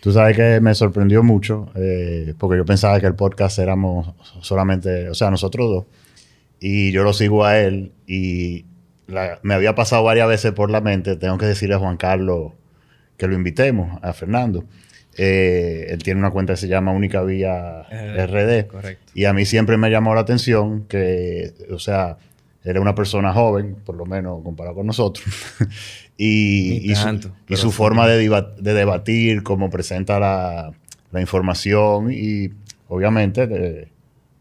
Tú sabes que me sorprendió mucho, eh, porque yo pensaba que el podcast éramos solamente, o sea, nosotros dos. Y yo lo sigo a él y me había pasado varias veces por la mente, tengo que decirle a Juan Carlos que lo invitemos, a Fernando. Eh, él tiene una cuenta que se llama Única Vía eh, RD. Correcto. Y a mí siempre me llamó la atención que, o sea, era una persona joven, por lo menos comparado con nosotros. y, su, forma de, debatir, cómo presenta la, información y obviamente eh,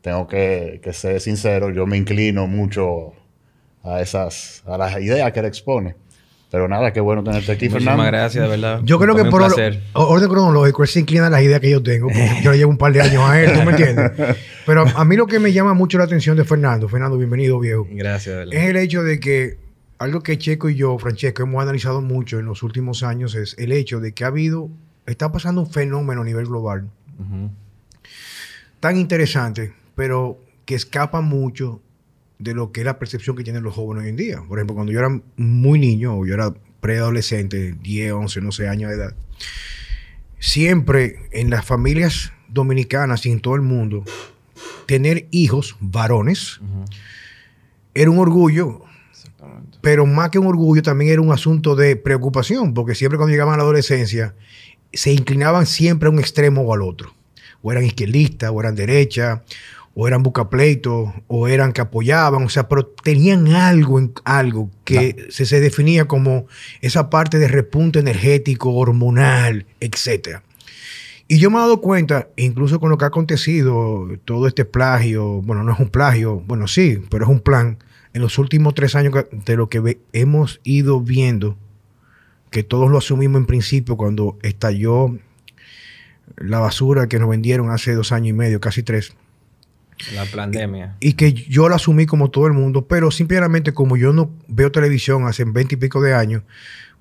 tengo que, ser sincero, yo me inclino mucho a esas, a las ideas que él expone. Pero nada, qué bueno tenerte aquí, Muchísimas Fernando. gracias, de verdad. Yo creo que por orden cronológico, él se inclina a las ideas que yo tengo, porque yo le llevo un par de años a él, ¿tú me entiendes? Pero a mí lo que me llama mucho la atención de Fernando, Fernando, bienvenido, viejo. Gracias, de verdad. Es el hecho de que algo que Checo y yo, Francesco, hemos analizado mucho en los últimos años es el hecho de que ha habido, está pasando un fenómeno a nivel global tan interesante, pero que escapa mucho de lo que es la percepción que tienen los jóvenes hoy en día. Por ejemplo, cuando yo era muy niño, o yo era preadolescente, 10, 11, no sé, años de edad, siempre en las familias dominicanas y en todo el mundo, tener hijos varones era un orgullo, pero más que un orgullo también era un asunto de preocupación, porque siempre cuando llegaban a la adolescencia se inclinaban siempre a un extremo o al otro. O eran izquierdistas, o eran derechas, o eran bucapleitos, o eran que apoyaban, o sea, pero tenían algo, en, algo que se, se, definía como esa parte de repunte energético, hormonal, etc. Y yo me he dado cuenta, incluso con lo que ha acontecido, todo este plagio, bueno, no es un plagio, bueno, sí, pero es un plan, en los últimos tres años de lo que hemos ido viendo, que todos lo asumimos en principio cuando estalló la basura que nos vendieron hace dos años y medio, casi tres la pandemia. Y, que yo la asumí como todo el mundo, pero simplemente como yo no veo televisión hace veinte y pico de años,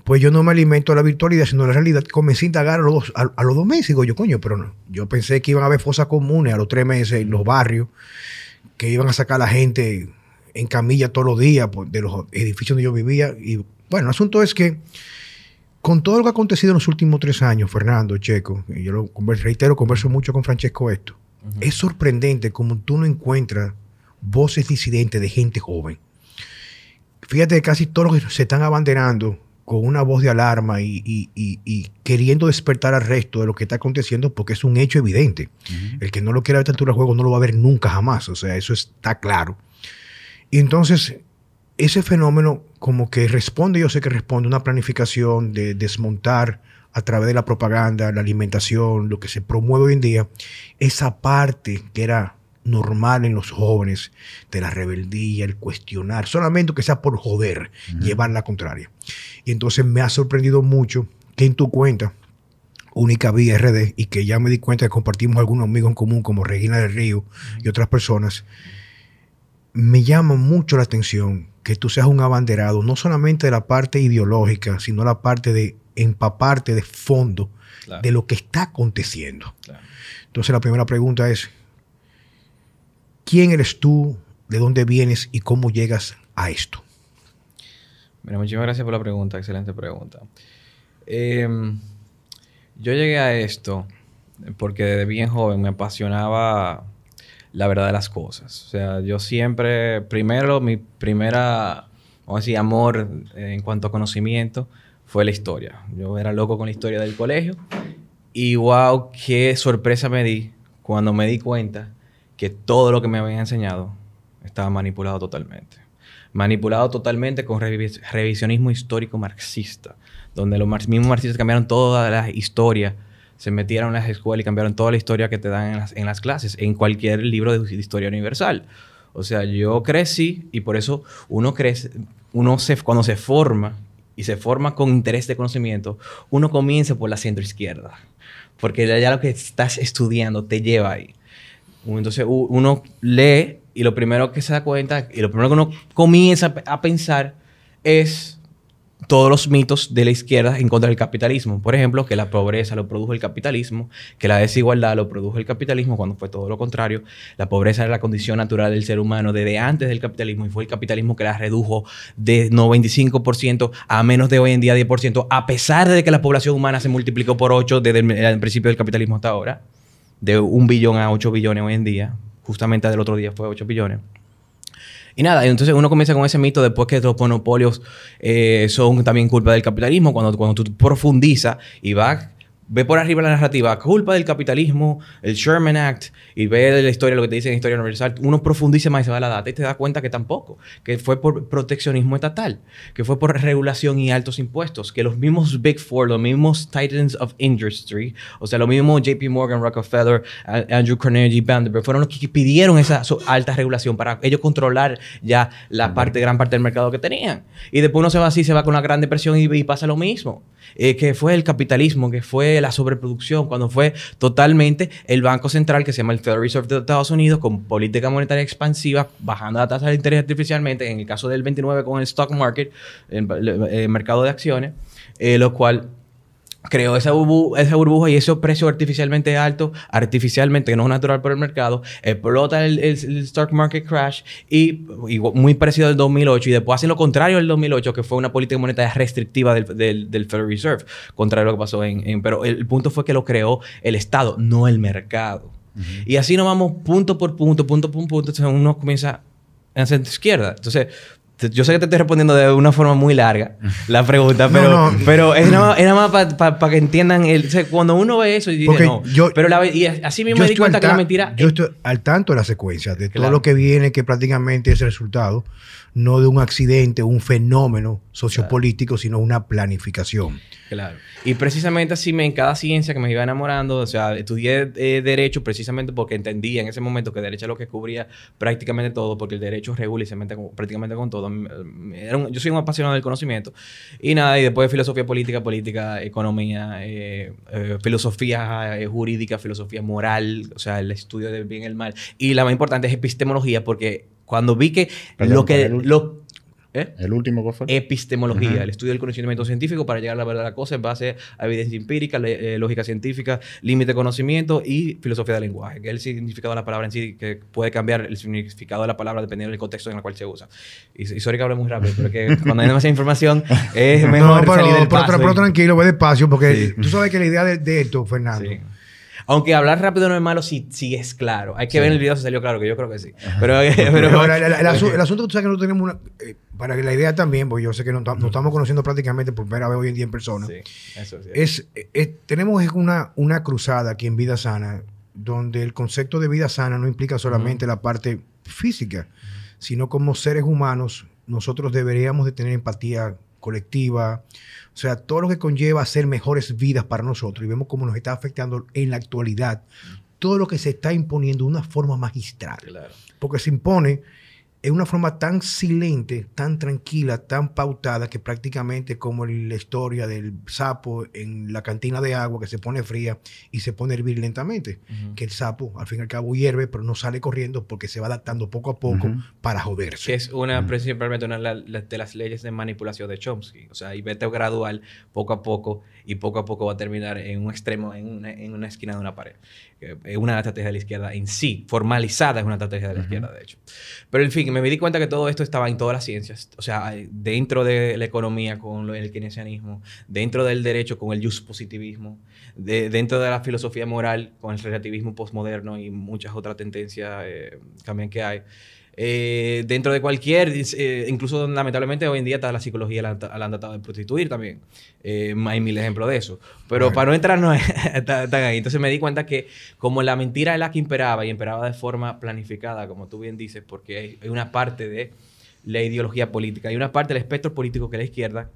pues yo no me alimento de la virtualidad, sino la realidad. Comencé a indagar a los, dos, a, los dos meses. Digo yo, coño, pero no. Yo pensé que iban a haber fosas comunes a los tres meses en los barrios, que iban a sacar a la gente en camilla todos los días pues, de los edificios donde yo vivía. Y bueno, el asunto es que con todo lo que ha acontecido en los últimos tres años, Fernando, Checo, y yo lo reitero, converso mucho con Francesco esto, es sorprendente como tú no encuentras voces disidentes de gente joven. Fíjate que casi todos los que se están abanderando con una voz de alarma y, queriendo despertar al resto de lo que está aconteciendo porque es un hecho evidente. El que no lo quiera ver altura del juego no lo va a ver nunca jamás. O sea, eso está claro. Y entonces, ese fenómeno como que responde, yo sé que responde a una planificación de desmontar a través de la propaganda, la alimentación, lo que se promueve hoy en día, esa parte que era normal en los jóvenes de la rebeldía, el cuestionar, solamente que sea por joder, llevar la contraria. Y entonces me ha sorprendido mucho que en tu cuenta, única vía RD, y que ya me di cuenta que compartimos algunos amigos en común como Regina del Río y otras personas, me llama mucho la atención que tú seas un abanderado, no solamente de la parte ideológica, sino la parte de empaparte de fondo de lo que está aconteciendo. Entonces la primera pregunta es, ¿quién eres tú? ¿De dónde vienes? ¿Y cómo llegas a esto? Mira, muchísimas gracias por la pregunta, excelente pregunta. Em, yo llegué a esto porque desde bien joven me apasionaba la verdad de las cosas. O sea, yo siempre, primero, mi primera, vamos a decir, amor en cuanto a conocimiento fue la historia. Yo era loco con la historia del colegio y wow, qué sorpresa me di cuando me di cuenta que todo lo que me habían enseñado estaba manipulado totalmente. Manipulado totalmente con revisionismo histórico marxista, donde los mismos marxistas cambiaron toda la historia, se metieron en las escuelas y cambiaron toda la historia que te dan en las, en las clases, en cualquier libro de historia universal. O sea, yo crecí y por eso uno crece, uno se, cuando se forma y se forma con interés de conocimiento, uno comienza por la centro izquierda, porque ya lo que estás estudiando te lleva ahí. Entonces uno lee y lo primero que se da cuenta y lo primero que uno comienza a pensar es todos los mitos de la izquierda en contra del capitalismo. Por ejemplo, que la pobreza lo produjo el capitalismo, que la desigualdad lo produjo el capitalismo, cuando fue todo lo contrario. La pobreza era la condición natural del ser humano desde antes del capitalismo y fue el capitalismo que la redujo de 95% a menos de hoy en día 10%, a pesar de que la población humana se multiplicó por 8 desde el, principio del capitalismo hasta ahora, de un billón a 8 billones hoy en día. Justamente del otro día fue 8 billones. Y nada, entonces uno comienza con ese mito después que los monopolios eh, son también culpa del capitalismo, cuando, cuando tú profundizas y vas ve por arriba la narrativa, culpa del capitalismo, el Sherman Act, y ve la historia, lo que te dice en Historia Universal, uno profundiza más y se va a la data y te da cuenta que tampoco, que fue por proteccionismo estatal, que fue por regulación y altos impuestos, que los mismos Big Four, los mismos Titans of Industry, o sea, los mismos JP Morgan, Rockefeller, Andrew Carnegie, Vanderbilt, fueron los que pidieron esa alta regulación para ellos controlar ya la parte, gran parte del mercado que tenían. Y después uno se va así, se va con la Gran Depresión y, y pasa lo mismo. Eh, que fue el capitalismo, que fue la sobreproducción, cuando fue totalmente el Banco Central, que se llama el Federal Reserve de Estados Unidos, con política monetaria expansiva, bajando la tasa de interés artificialmente, en el caso del 29 con el stock market, el, mercado de acciones, eh, lo cual creó esa, esa burbuja y ese precio artificialmente alto, artificialmente, que no es natural por el mercado, explota el, el, stock market crash y, muy parecido al 2008 y después hacen lo contrario del 2008, que fue una política monetaria restrictiva del, del, Federal Reserve, contrario a lo que pasó en, Pero el, punto fue que lo creó el Estado, no el mercado. Y así nos vamos punto por punto, punto por punto, entonces uno comienza en la centro izquierda. Entonces, yo sé que te estoy respondiendo de una forma muy larga la pregunta, pero, pero es nada más, para que entiendan. El, cuando uno ve eso y dice, no. pero y así mismo me di cuenta que la mentira. Yo estoy al tanto de la secuencia, de todo lo que viene, que prácticamente es el resultado, no de un accidente, un fenómeno sociopolítico, sino una planificación. Claro. Y precisamente así me, en cada ciencia que me iba enamorando, o sea, estudié eh, Derecho precisamente porque entendía en ese momento que Derecho es lo que cubría prácticamente todo, porque el Derecho regula y se mete prácticamente con todo. yo soy un apasionado del conocimiento. Y nada, y después filosofía política, política, economía, eh, eh, filosofía jurídica, filosofía moral, o sea, el estudio del bien y el mal. Y la más importante es epistemología, porque cuando vi que lo que... Lo, ¿Eh? ¿El último cuál fue? Epistemología, el estudio del conocimiento científico para llegar a la verdad de la cosa en base a evidencia empírica, eh, lógica científica, límite de conocimiento y filosofía del lenguaje, que es el significado de la palabra en sí, que puede cambiar el significado de la palabra dependiendo del contexto en el cual se usa. Y, sorry que hable muy rápido, pero que cuando hay demasiada información es mejor no, salir del paso. Pero, tranquilo, ve despacio, porque tú sabes que la idea de, esto, Fernando, aunque hablar rápido no es malo si, si es claro. Hay que ver el video si salió claro, que yo creo que sí. Pero, pero, el, asunto que tú sabes que no tenemos una... Eh, para que la idea también, porque yo sé que nos, estamos conociendo prácticamente por primera vez hoy en día en persona. Sí, eso sí. Es, tenemos una, una cruzada aquí en Vida Sana, donde el concepto de vida sana no implica solamente la parte física, sino como seres humanos, nosotros deberíamos de tener empatía colectiva, o sea, todo lo que conlleva hacer mejores vidas para nosotros y vemos cómo nos está afectando en la actualidad, todo lo que se está imponiendo de una forma magistral. Porque se impone en una forma tan silente, tan tranquila, tan pautada, que prácticamente como la historia del sapo en la cantina de agua que se pone fría y se pone a hervir lentamente. Que el sapo, al fin y al cabo, hierve, pero no sale corriendo porque se va adaptando poco a poco para joderse. Que es una, principalmente una de las leyes de manipulación de Chomsky. O sea, y vete gradual, poco a poco, y poco a poco va a terminar en un extremo, en una, en una esquina de una pared. Es una estrategia de la izquierda en sí, formalizada es una estrategia de la izquierda, de hecho. Pero en fin, me di cuenta que todo esto estaba en todas las ciencias. O sea, dentro de la economía con el keynesianismo, dentro del derecho con el positivismo, dentro de la filosofía moral con el relativismo postmoderno y muchas otras tendencias eh, también que hay. Eh, dentro de cualquier, eh, incluso lamentablemente hoy en día la psicología la, han tratado de prostituir también. Eh, hay mil ejemplos de eso. Pero para no entrar no tan, ahí. Entonces me di cuenta que como la mentira es la que imperaba y imperaba de forma planificada, como tú bien dices, porque hay, una parte de la ideología política, hay una parte del espectro político que es la izquierda,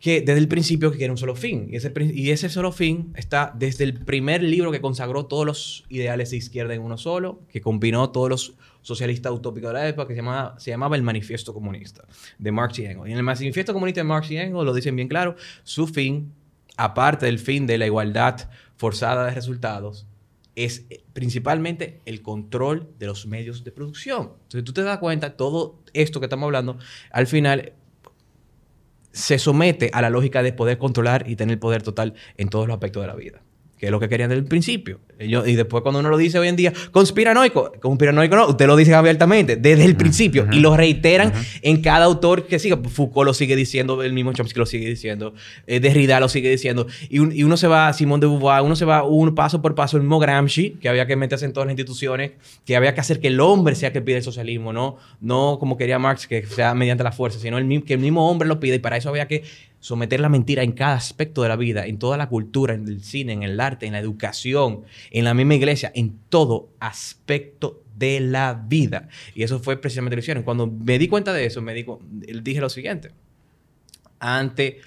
que desde el principio quiere un solo fin. Y ese, solo fin está desde el primer libro que consagró todos los ideales de izquierda en uno solo, que combinó todos los socialista utópico de la época que se llamaba, se llamaba el Manifiesto Comunista de Marx y Engels. Y en el Manifiesto Comunista de Marx y Engels lo dicen bien claro, su fin, aparte del fin de la igualdad forzada de resultados, es principalmente el control de los medios de producción. Entonces tú te das cuenta, todo esto que estamos hablando, al final se somete a la lógica de poder controlar y tener poder total en todos los aspectos de la vida que es lo que querían desde el principio. Ellos, y después cuando uno lo dice hoy en día, conspiranoico, conspiranoico no, usted lo dice abiertamente, desde el principio, y lo reiteran en cada autor que siga. Foucault lo sigue diciendo, el mismo Chomsky lo sigue diciendo, eh, Derrida lo sigue diciendo, y, uno se va, Simón de Beauvoir, uno se va un paso por paso, el mismo Gramsci, que había que meterse en todas las instituciones, que había que hacer que el hombre sea que pide el socialismo, no, no como quería Marx, que sea mediante la fuerza, sino el, que el mismo hombre lo pide, y para eso había que someter la mentira en cada aspecto de la vida, en toda la cultura, en el cine, en el arte, en la educación, en la misma iglesia, en todo aspecto de la vida. Y eso fue precisamente lo que hicieron. Cuando me di cuenta de eso, me dije lo siguiente. Ante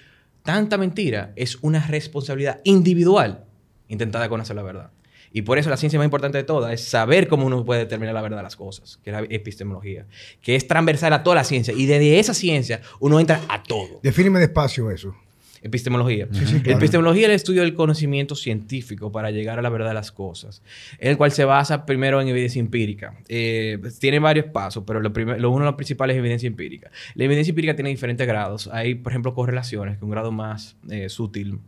tanta mentira, es una responsabilidad individual intentar conocer la verdad. Y por eso la ciencia más importante de todas es saber cómo uno puede determinar la verdad de las cosas, que es la epistemología, que es transversal a toda la ciencia. Y desde esa ciencia uno entra a todo. Defíneme despacio eso. Epistemología. Epistemología es el estudio del conocimiento científico para llegar a la verdad de las cosas, en el cual se basa primero en evidencia empírica. Eh, tiene varios pasos, pero lo, lo uno de los principales es evidencia empírica. La evidencia empírica tiene diferentes grados. Hay, por ejemplo, correlaciones, que un grado más eh, sutil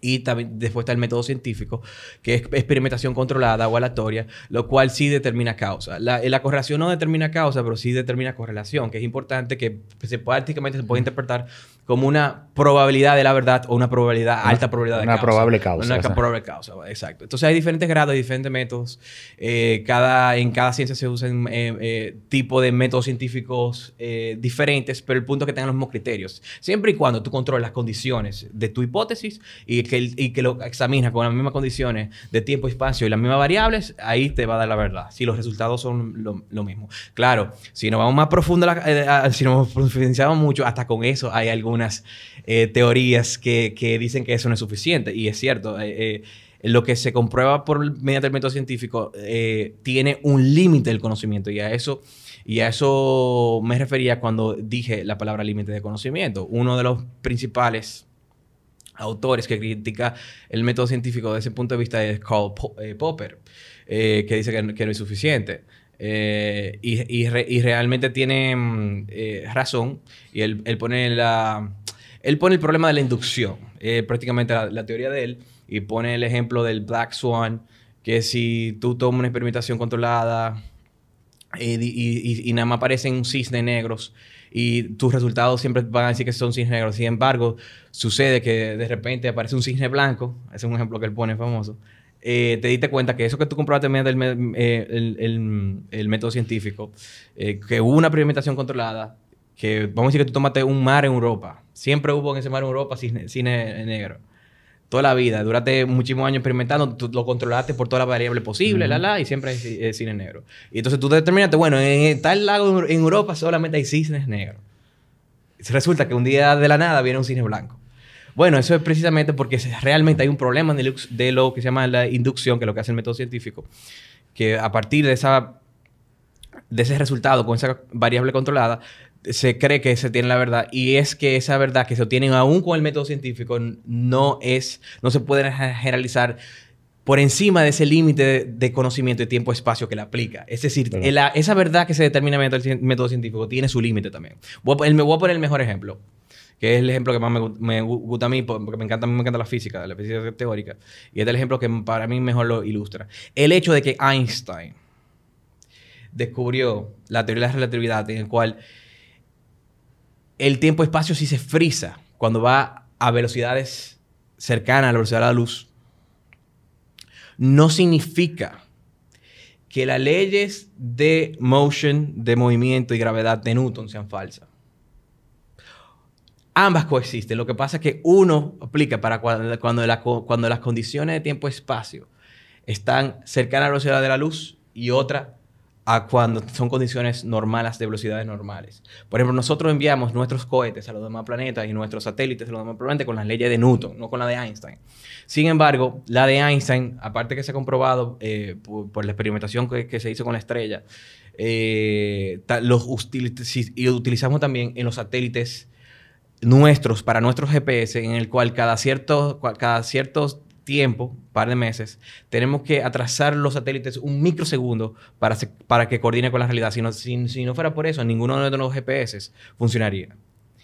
y también después está el método científico, que es experimentación controlada o aleatoria, lo cual sí determina causa. La, la, correlación no determina causa, pero sí determina correlación, que es importante que se, prácticamente se puede interpretar como una probabilidad de la verdad o una probabilidad, alta probabilidad de una probable causa. Una probable causa, exacto. Entonces hay diferentes grados, diferentes métodos. Eh, cada, en cada ciencia se usan eh, eh, tipo de métodos científicos diferentes, pero el punto es que tengan los mismos criterios. Siempre y cuando tú controles las condiciones de tu hipótesis y que, y que lo examinas con las mismas condiciones de tiempo espacio y las mismas variables, ahí te va a dar la verdad. Si los resultados son lo, mismo. Claro, si nos vamos más profundo, si nos profundizamos mucho, hasta con eso hay alguna eh, teorías que, dicen que eso no es suficiente. Y es cierto. Eh, eh, lo que se comprueba por mediante el método científico tiene un límite del conocimiento y a eso y a eso me refería cuando dije la palabra límite de conocimiento. Uno de los principales autores que critica el método científico desde ese punto de vista es Karl Popper, que dice que, no es suficiente. Eh, y, realmente tiene mm, eh, razón. Y él, pone la, él pone el problema de la inducción, eh, prácticamente la, teoría de él, y pone el ejemplo del Black Swan, que si tú tomas una experimentación controlada y, nada más aparecen cisnes negros, y tus resultados siempre van a decir que son cisnes negros. Sin embargo, sucede que de repente aparece un cisne blanco, es un ejemplo que él pone famoso, eh, te diste cuenta que eso que tú comprobaste mediante eh, el, el, método científico, eh, que hubo una experimentación controlada, que vamos a decir que tú tomaste un mar en Europa. Siempre hubo en ese mar en Europa cine, negro. Toda la vida, duraste muchísimos años experimentando, tú lo controlaste por todas las variables posibles, la, la, y siempre hay cine negro. Y entonces tú determinaste, bueno, en tal lago en Europa solamente hay cisnes negros. Resulta que un día de la nada viene un cine blanco. Bueno, eso es precisamente porque realmente hay un problema de lo que se llama la inducción, que es lo que hace el método científico, que a partir de, esa, de ese resultado con esa variable controlada, se cree que se tiene la verdad y es que esa verdad que se obtiene aún con el método científico no es, no se puede generalizar por encima de ese límite de, conocimiento y tiempo-espacio que le aplica. Es decir, esa verdad que se determina mediante el método científico tiene su límite también. me voy a poner el mejor ejemplo que es el ejemplo que más me, gusta a mí, porque me encanta, me encanta la física, la física teórica, y es el ejemplo que para mí mejor lo ilustra. El hecho de que Einstein descubrió la teoría de la relatividad en el cual el tiempo-espacio sí se frisa cuando va a velocidades cercanas a la velocidad de la luz, no significa que las leyes de motion, de movimiento y gravedad de Newton sean falsas. Ambas coexisten. Lo que pasa es que uno aplica para cuando, cuando, las condiciones de tiempo y espacio están cercanas a la velocidad de la luz y otra a cuando son condiciones normales de velocidades normales. Por ejemplo, nosotros enviamos nuestros cohetes a los demás planetas y nuestros satélites a los demás planetas con las leyes de Newton, no con la de Einstein. Sin embargo, la de Einstein, aparte que se ha comprobado eh, por, la experimentación que, se hizo con la estrella, eh, los y utilizamos también en los satélites nuestros, para nuestros GPS, en el cual cada cierto, cada cierto tiempo, par de meses, tenemos que atrasar los satélites un microsegundo para, para que coordine con la realidad. Si no, si, no fuera por eso, ninguno de nuestros GPS funcionaría.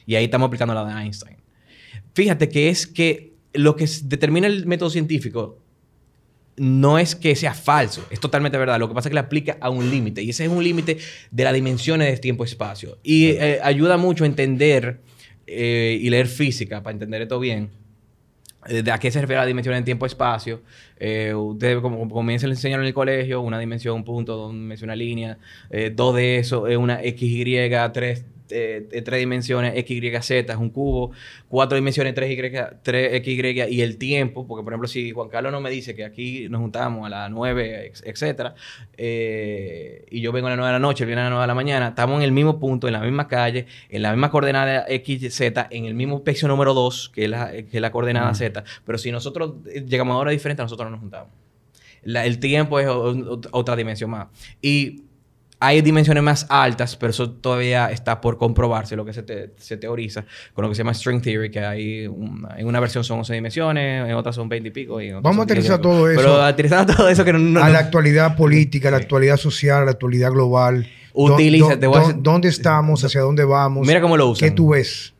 Y ahí estamos aplicando la de Einstein. Fíjate que es que lo que determina el método científico no es que sea falso, es totalmente verdad. Lo que pasa es que le aplica a un límite. Y ese es un límite de las dimensiones de tiempo-espacio. Y eh, ayuda mucho a entender eh, y leer física para entender esto bien. Eh, ¿De a qué se refiere la dimensión en tiempo-espacio? ustedes, como, comienzan a enseñar en el colegio, una dimensión, un punto, dos dimensiones, una línea, dos de eso es una X, Y, tres eh, tres dimensiones, X, Y, Z, es un cubo, cuatro dimensiones, 3, y, 3 X, Y, y el tiempo, porque por ejemplo, si Juan Carlos no me dice que aquí nos juntamos a las 9, etcétera, eh, y yo vengo a las 9 de la noche, él viene a las 9 de la mañana, estamos en el mismo punto, en la misma calle, en la misma coordenada X, Z, en el mismo pecio número 2, que es la, que es la coordenada Z, pero si nosotros llegamos a horas diferentes, nosotros no nos juntamos. el tiempo es otra dimensión más. Y hay dimensiones más altas, pero eso todavía está por comprobarse, lo que se, teoriza con lo que se llama string theory, que hay en una versión son 11 dimensiones, en otra son 20 y pico. Vamos a aterrizar todo eso. Pero aterrizar todo eso que no, A la actualidad política, a la actualidad social, a la actualidad global. Utiliza, ¿Dónde estamos? ¿Hacia dónde vamos? Mira cómo lo usan. ¿Qué tú ves?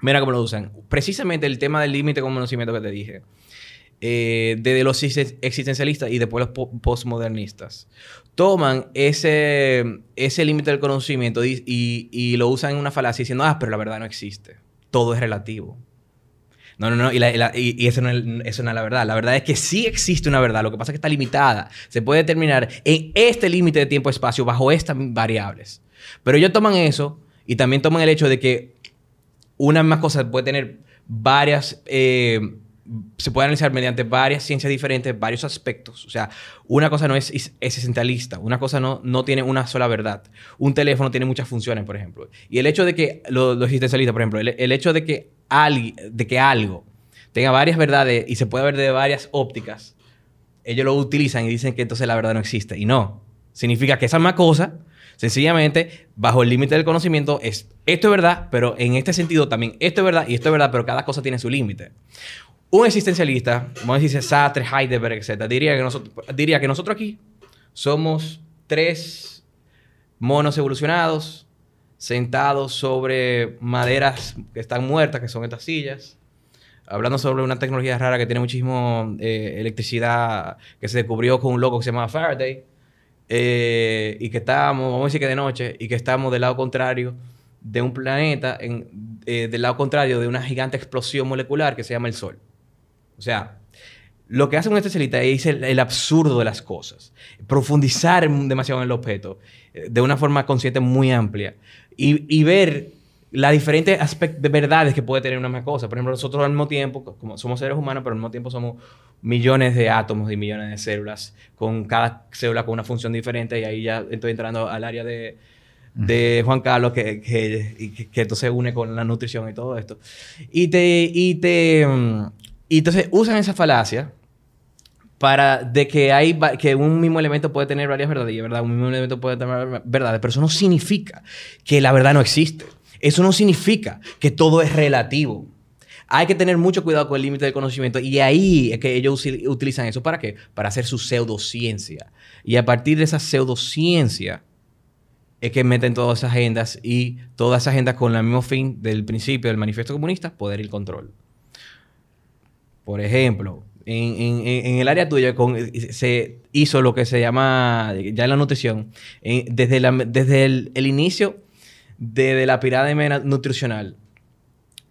Mira cómo lo usan. Precisamente el tema del límite con conocimiento que te dije. Eh, desde los existencialistas y después los postmodernistas. Toman ese, ese límite del conocimiento y, lo usan en una falacia diciendo, ah, pero la verdad no existe. Todo es relativo. No, no, no. Y, eso, no es, eso, no es, la verdad. La verdad es que sí existe una verdad. Lo que pasa es que está limitada. Se puede determinar en este límite de tiempo-espacio bajo estas variables. Pero ellos toman eso y también toman el hecho de que una misma cosa puede tener varias eh, se puede analizar mediante varias ciencias diferentes, varios aspectos. O sea, una cosa no es, es existencialista, una cosa no, no tiene una sola verdad. Un teléfono tiene muchas funciones, por ejemplo. Y el hecho de que, los lo existencialistas, por ejemplo, el, hecho de que, de que algo tenga varias verdades y se pueda ver de varias ópticas, ellos lo utilizan y dicen que entonces la verdad no existe. Y no. Significa que esa misma cosa, sencillamente, bajo el límite del conocimiento, es esto es verdad, pero en este sentido también esto es verdad y esto es verdad, pero cada cosa tiene su límite. Un existencialista, como dice Sartre, Heidegger, etc., diría que, nosotros, diría que nosotros aquí somos tres monos evolucionados sentados sobre maderas que están muertas, que son estas sillas, hablando sobre una tecnología rara que tiene muchísimo eh, electricidad, que se descubrió con un loco que se llama Faraday, eh, y que estamos, vamos a decir que de noche, y que estamos del lado contrario de un planeta, eh, del lado contrario de una gigante explosión molecular que se llama el Sol. O sea, lo que hace un especialista es el, absurdo de las cosas, profundizar demasiado en el objeto eh, de una forma consciente muy amplia y, ver las diferentes aspectos de verdades que puede tener una misma cosa. Por ejemplo, nosotros al mismo tiempo, como somos seres humanos, pero al mismo tiempo somos millones de átomos y millones de células, con cada célula con una función diferente, y ahí ya estoy entrando al área de, Juan Carlos, que, que, que, esto se une con la nutrición y todo esto. Y te, y te, mm, y entonces usan esa falacia para de que hay que un mismo elemento puede tener varias verdades, ¿verdad? Un mismo elemento puede tener verdades, pero eso no significa que la verdad no existe. Eso no significa que todo es relativo. Hay que tener mucho cuidado con el límite del conocimiento y ahí es que ellos utilizan eso para qué? Para hacer su pseudociencia. Y a partir de esa pseudociencia es que meten todas esas agendas y todas esas agendas con el mismo fin del principio del manifiesto comunista, poder y control. Por ejemplo, en, el área tuya se hizo lo que se llama, ya en la nutrición, desde, desde el, inicio de, la pirámide nutricional.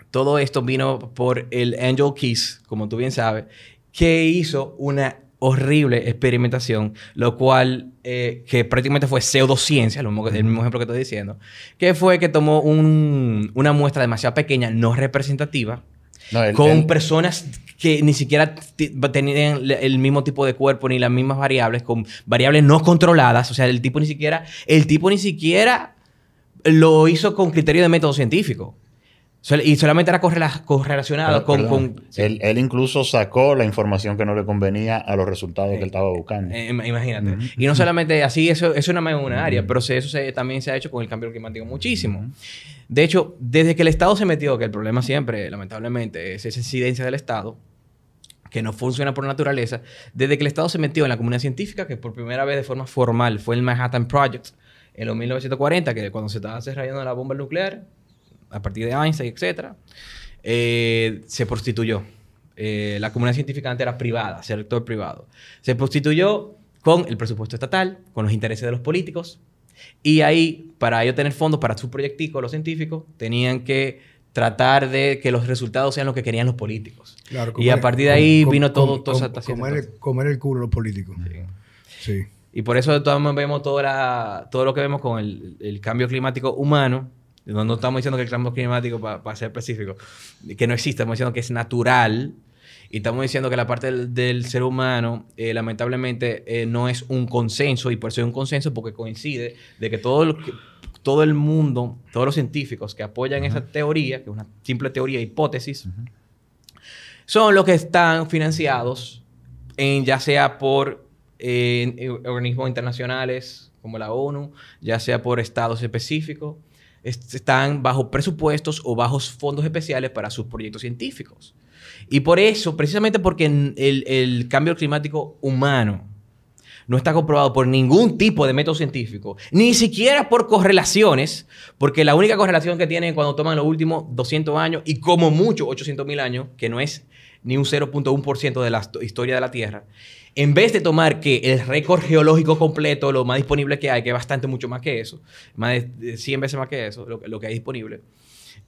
Todo esto vino por el Angel Keys, como tú bien sabes, que hizo una horrible experimentación, lo cual, eh, que prácticamente fue pseudociencia, lo mismo, el mismo ejemplo que estoy diciendo, que fue que tomó una muestra demasiado pequeña, no representativa, con personas que ni siquiera tenían el mismo tipo de cuerpo ni las mismas variables, con variables no controladas. O sea, el tipo ni siquiera, el tipo ni siquiera lo hizo con criterio de método científico. Y solamente era correlacionado con... él, incluso sacó la información que no le convenía a los resultados que él estaba buscando. Eh, imagínate. Y no solamente así, eso, es una, una área, pero eso también se ha hecho con el cambio climático muchísimo. De hecho, desde que el Estado se metió, que el problema siempre, lamentablemente, es esa incidencia del Estado, que no funciona por naturaleza, desde que el Estado se metió en la comunidad científica, que por primera vez de forma formal fue el Manhattan Project en los 1940, que cuando se estaba desarrollando la bomba nuclear, a partir de Einstein, etc., eh, se prostituyó. Eh, la comunidad científica antes era privada, sector privado. Se prostituyó con el presupuesto estatal, con los intereses de los políticos, y ahí, para ellos tener fondos para su proyectico, los científicos, tenían que tratar de que los resultados sean lo que querían los políticos. y a partir de ahí vino todo, toda esa comer, comer, el culo los políticos. Sí. Y por eso vemos toda todo lo que vemos con el, cambio climático humano. No, no, estamos diciendo que el cambio climático, para ser específico, que no existe, estamos diciendo que es natural. Y estamos diciendo que la parte del, ser humano, eh, lamentablemente, eh, no es un consenso, y por eso es un consenso, porque coincide de que todo, lo todo el mundo, todos los científicos que apoyan esa teoría, que es una simple teoría, hipótesis, son los que están financiados en, ya sea por organismos internacionales como la ONU, ya sea por estados específicos, están bajo presupuestos o bajos fondos especiales para sus proyectos científicos. Y por eso, precisamente porque el, el cambio climático humano no está comprobado por ningún tipo de método científico, ni siquiera por correlaciones, porque la única correlación que tienen cuando toman los últimos 200 años y como mucho 800 mil años, que no es ni un 0.1% de la historia de la Tierra, en vez de tomar que el récord geológico completo, lo más disponible que hay, que es bastante mucho más que eso, más de 100 veces más que eso, lo, que hay disponible,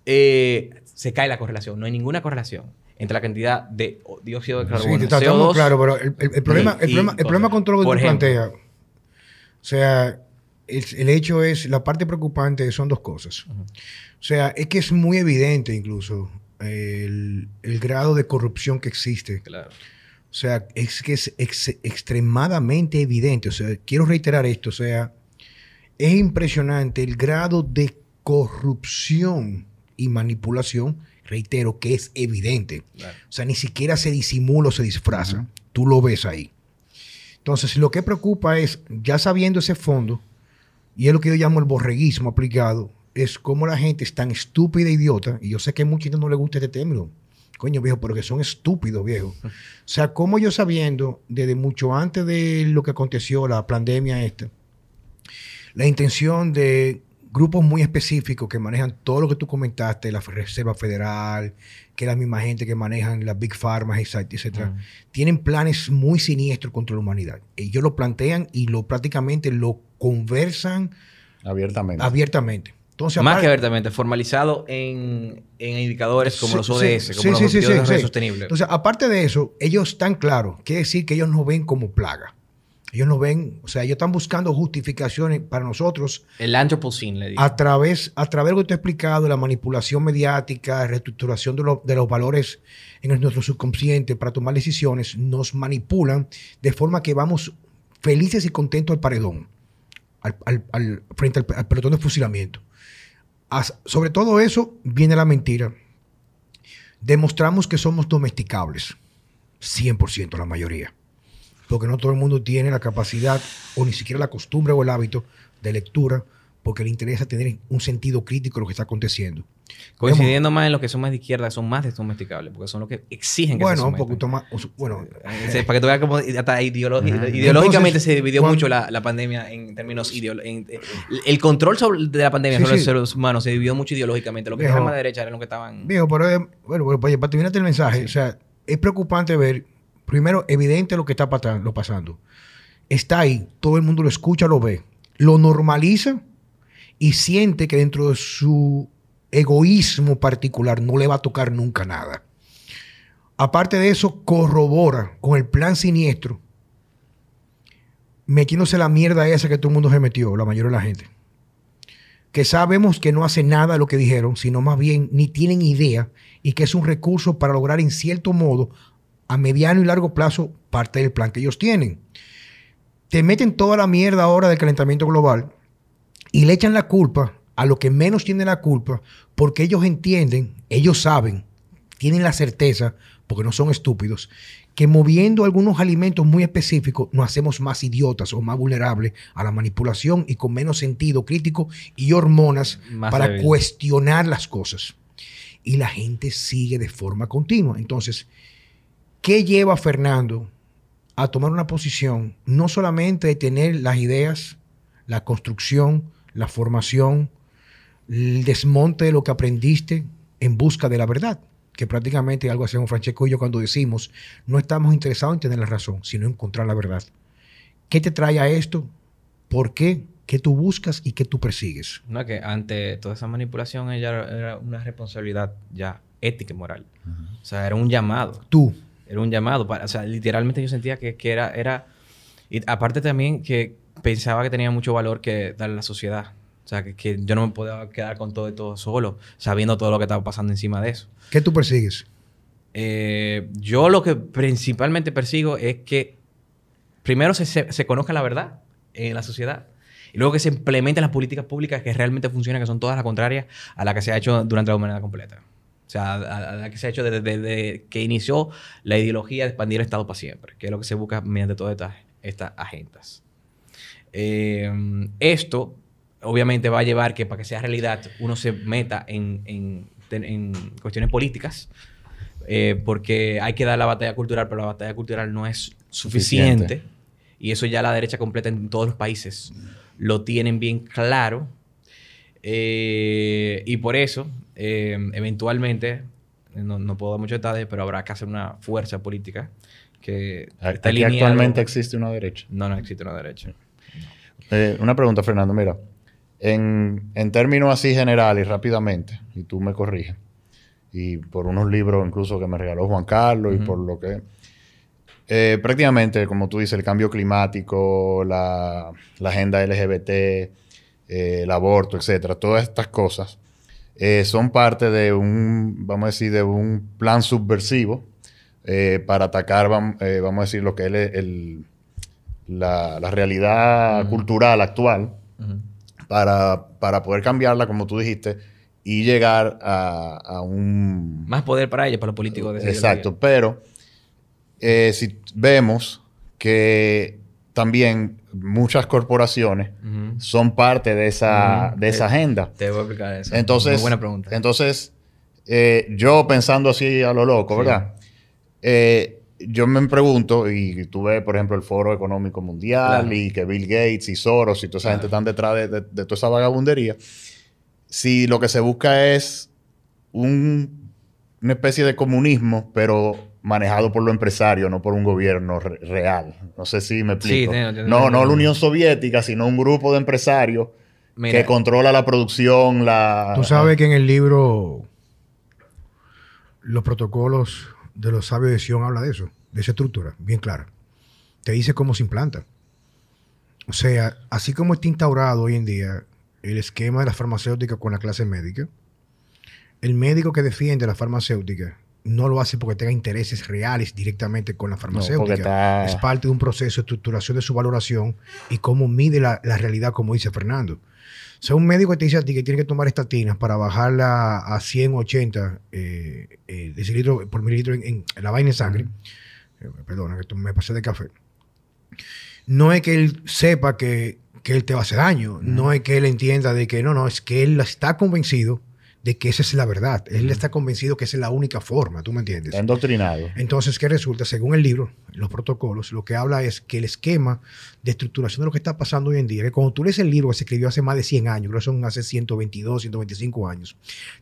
eh, se cae la correlación. No hay ninguna correlación entre la cantidad de dióxido de carbono, sí, CO2... claro, pero el, problema, el, problema, con todo lo que tú planteas, o sea, el, hecho es, la parte preocupante son dos cosas. O sea, es que es muy evidente incluso el, grado de corrupción que existe. Claro. O sea, es que es extremadamente evidente. O sea, quiero reiterar esto. O sea, es impresionante el grado de corrupción y manipulación, reitero, que es evidente. O sea, ni siquiera se disimula o se disfraza. Tú lo ves ahí. Entonces, lo que preocupa es, ya sabiendo ese fondo, y es lo que yo llamo el borreguismo aplicado, es cómo la gente es tan estúpida e idiota, y yo sé que a mucha gente no le gusta este término, Coño, viejo, pero que son estúpidos, viejo. O sea, como yo sabiendo, desde mucho antes de lo que aconteció, la pandemia esta, la intención de grupos muy específicos que manejan todo lo que tú comentaste, la Reserva Federal, que es la misma gente que manejan las Big Pharma, etcétera, tienen planes muy siniestros contra la humanidad. Ellos lo plantean y lo prácticamente lo conversan abiertamente. abiertamente. Más que abiertamente, formalizado en, indicadores como los ODS, como los objetivos de sostenible. Entonces, aparte de eso, ellos están claros. Quiere decir que ellos nos ven como plaga. Ellos nos ven, o sea, ellos están buscando justificaciones para nosotros. El Anthropocene, le digo. A través, a través de lo que te he explicado, la manipulación mediática, reestructuración de, de los valores en nuestro subconsciente para tomar decisiones, nos manipulan de forma que vamos felices y contentos al paredón, al, frente al pelotón de fusilamiento sobre todo eso viene la mentira. Demostramos que somos domesticables. 100% la mayoría. Porque no todo el mundo tiene la capacidad o ni siquiera la costumbre o el hábito de lectura porque le interesa tener un sentido crítico de lo que está aconteciendo. Coincidiendo más en los que son más de izquierda, son más desdomesticables, porque son los que exigen que bueno, se un poquito más. Bueno, para que tú veas cómo hasta ideológicamente se dividió mucho la, la, pandemia en términos ideológicos. El control sobre, de la pandemia sobre los seres humanos se dividió mucho ideológicamente. Lo que estaban a la derecha eran los que estaban. Viejo, pero bueno, bueno, para terminarte el mensaje, o sea, es preocupante ver, primero, evidente lo que está pasando. Está ahí, todo el mundo lo escucha, lo ve, lo normaliza y siente que dentro de su egoísmo particular no le va a tocar nunca nada. Aparte de eso, corrobora con el plan siniestro, metiéndose la mierda esa que todo el mundo se metió, la mayoría de la gente. Que sabemos que no hace nada lo que dijeron, sino más bien ni tienen idea y que es un recurso para lograr en cierto modo, a mediano y largo plazo, parte del plan que ellos tienen. Te meten toda la mierda ahora del calentamiento global y le echan la culpa a los que menos tienen la culpa porque ellos entienden, ellos saben, tienen la certeza, porque no son estúpidos, que moviendo algunos alimentos muy específicos nos hacemos más idiotas o más vulnerables a la manipulación y con menos sentido crítico y hormonas para cuestionar las cosas. Y la gente sigue de forma continua. Entonces, ¿qué lleva a Fernando a tomar una posición no solamente de tener las ideas, la construcción, la formación, el desmonte de lo que aprendiste en busca de la verdad, que prácticamente algo hacemos Francesco y yo cuando decimos, no estamos interesados en tener la razón, sino en encontrar la verdad. ¿Qué te trae a esto? ¿Por qué? ¿Qué tú buscas y qué tú persigues? No, que ante toda esa manipulación ella era una responsabilidad ya ética y moral. O sea, era un llamado. Tú. Era un llamado. Para, o sea, literalmente yo sentía que, que era, era... Y aparte también que pensaba que tenía mucho valor que darle a la sociedad. O sea, que, que, yo no me podía quedar con todo y todo solo, sabiendo todo lo que estaba pasando encima de eso. ¿Qué tú persigues? Eh, yo lo que principalmente persigo es que primero se, se, se, conozca la verdad en la sociedad y luego que se implementen las políticas públicas que realmente funcionan, que son todas las contrarias a las que se ha hecho durante la humanidad completa. O sea, a, a la que se ha hecho desde, desde, que inició la ideología de expandir el Estado para siempre, que es lo que se busca mediante todas estas, estas agendas. Eh, esto obviamente va a llevar que para que sea realidad uno se meta en, en, en cuestiones políticas, eh, porque hay que dar la batalla cultural, pero la batalla cultural no es suficiente. suficiente. Y eso ya la derecha completa en todos los países lo tienen bien claro. Eh, y por eso, eh, eventualmente, no, no, puedo dar mucho detalle, pero habrá que hacer una fuerza política que está Aquí actualmente existe una derecha. No, no existe una derecha. Eh, una pregunta, Fernando. Mira, en, en, términos así generales rápidamente, y tú me corriges, y por unos libros incluso que me regaló Juan Carlos uh -huh. y por lo que... Eh, prácticamente, como tú dices, el cambio climático, la, la agenda LGBT, eh, el aborto, etcétera, todas estas cosas eh, son parte de un, vamos a decir, de un plan subversivo para atacar, vamos, vamos, a decir, lo que es el, el la, la, realidad uh -huh. cultural actual uh -huh. para, para, poder cambiarla, como tú dijiste, y llegar a, a un... Más poder para ellos, para los políticos. De Exacto, pero eh, si vemos que también muchas corporaciones uh -huh. son parte de esa, uh -huh. de esa agenda. Te voy a explicar eso. Entonces, Muy buena pregunta. Entonces, eh, yo pensando así a lo loco, sí. ¿verdad? Eh, yo me pregunto, y tuve, por ejemplo, el Foro Económico Mundial claro. y que Bill Gates y Soros y toda esa claro. gente están detrás de, de, de, toda esa vagabundería, si lo que se busca es un, una especie de comunismo, pero manejado por los empresarios, no por un gobierno re real. No sé si me explico. Sí, tengo, tengo, no, no la Unión Soviética, sino un grupo de empresarios Mira, que controla la producción, la... Tú sabes que en el libro los protocolos de los sabios de Sion habla de eso, de esa estructura, bien clara. Te dice cómo se implanta. O sea, así como está instaurado hoy en día el esquema de la farmacéutica con la clase médica, el médico que defiende la farmacéutica no lo hace porque tenga intereses reales directamente con la farmacéutica. No, está... Es parte de un proceso de estructuración de su valoración y cómo mide la, la, realidad, como dice Fernando. O sea, un médico que te dice a ti que tiene que tomar estatinas para bajarla a 180 eh, eh, decilitros por mililitro en, en, la vaina de sangre. Uh -huh. eh, perdona, que me pasé de café. No es que él sepa que, que él te va a hacer daño. Uh -huh. No es que él entienda de que no, no, es que él está convencido de que esa es la verdad. Él está convencido que esa es la única forma, ¿tú me entiendes? Está endoctrinado. Entonces, ¿qué resulta? Según el libro, los protocolos, lo que habla es que el esquema de estructuración de lo que está pasando hoy en día, que cuando tú lees el libro que se escribió hace más de 100 años, creo que son hace 122, 125 años,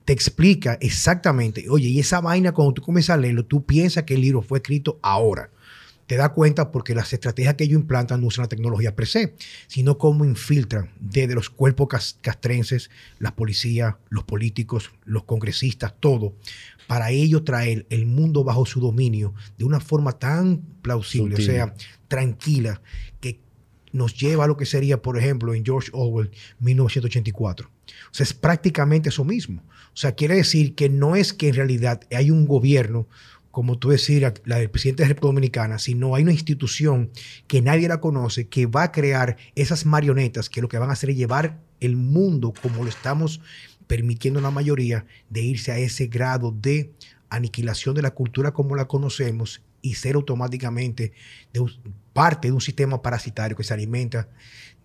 te explica exactamente, oye, y esa vaina cuando tú comienzas a leerlo, tú piensas que el libro fue escrito ahora te da cuenta porque las estrategias que ellos implantan no usan la tecnología per se, sino cómo infiltran desde los cuerpos castrenses, las policías, los políticos, los congresistas, todo, para ellos traer el mundo bajo su dominio de una forma tan plausible, Sutil. o sea, tranquila, que nos lleva a lo que sería, por ejemplo, en George Orwell 1984. O sea, es prácticamente eso mismo. O sea, quiere decir que no es que en realidad hay un gobierno como tú decir, la del presidente de la República Dominicana, sino hay una institución que nadie la conoce, que va a crear esas marionetas que lo que van a hacer es llevar el mundo como lo estamos permitiendo la mayoría de irse a ese grado de aniquilación de la cultura como la conocemos y ser automáticamente de parte de un sistema parasitario que se alimenta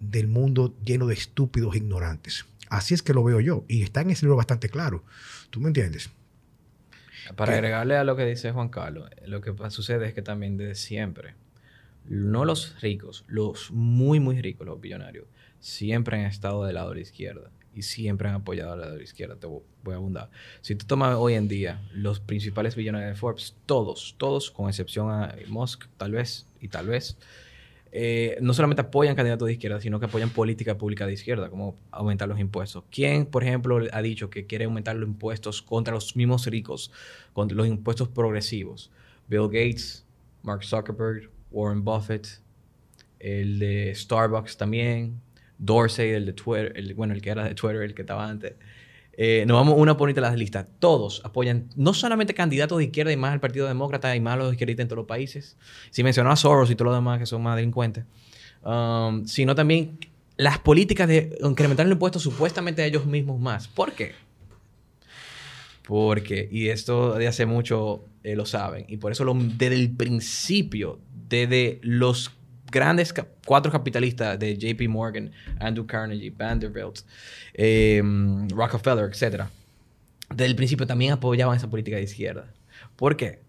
del mundo lleno de estúpidos e ignorantes. Así es que lo veo yo y está en ese libro bastante claro. ¿Tú me entiendes? Para agregarle a lo que dice Juan Carlos, lo que sucede es que también desde siempre, no los ricos, los muy, muy ricos, los billonarios, siempre han estado del lado de la izquierda. y siempre han apoyado a la izquierda, te voy a abundar. Si tú tomas hoy en día los principales billonarios de Forbes, todos, todos, con excepción a Musk, tal vez, y tal vez, eh, no solamente apoyan candidatos de izquierda, sino que apoyan política pública de izquierda, como aumentar los impuestos. ¿Quién, por ejemplo, ha dicho que quiere aumentar los impuestos contra los mismos ricos, contra los impuestos progresivos? Bill Gates, Mark Zuckerberg, Warren Buffett, el de Starbucks también, Dorsey, el de Twitter, el, bueno, el que era de Twitter, el que estaba antes. Eh, nos vamos una bonita las listas. Todos apoyan no solamente candidatos de izquierda y más al Partido Demócrata y más los izquierdistas en todos los países. Si mencionó a Soros y todos los demás que son más delincuentes. Um, sino también las políticas de incrementar el impuesto supuestamente a ellos mismos más. ¿Por qué? Porque, y esto de hace mucho eh, lo saben, y por eso desde el principio, desde los grandes cuatro capitalistas de JP Morgan, Andrew Carnegie, Vanderbilt, em, Rockefeller, etc. Desde el principio también apoyaban esa política de izquierda. ¿Por qué?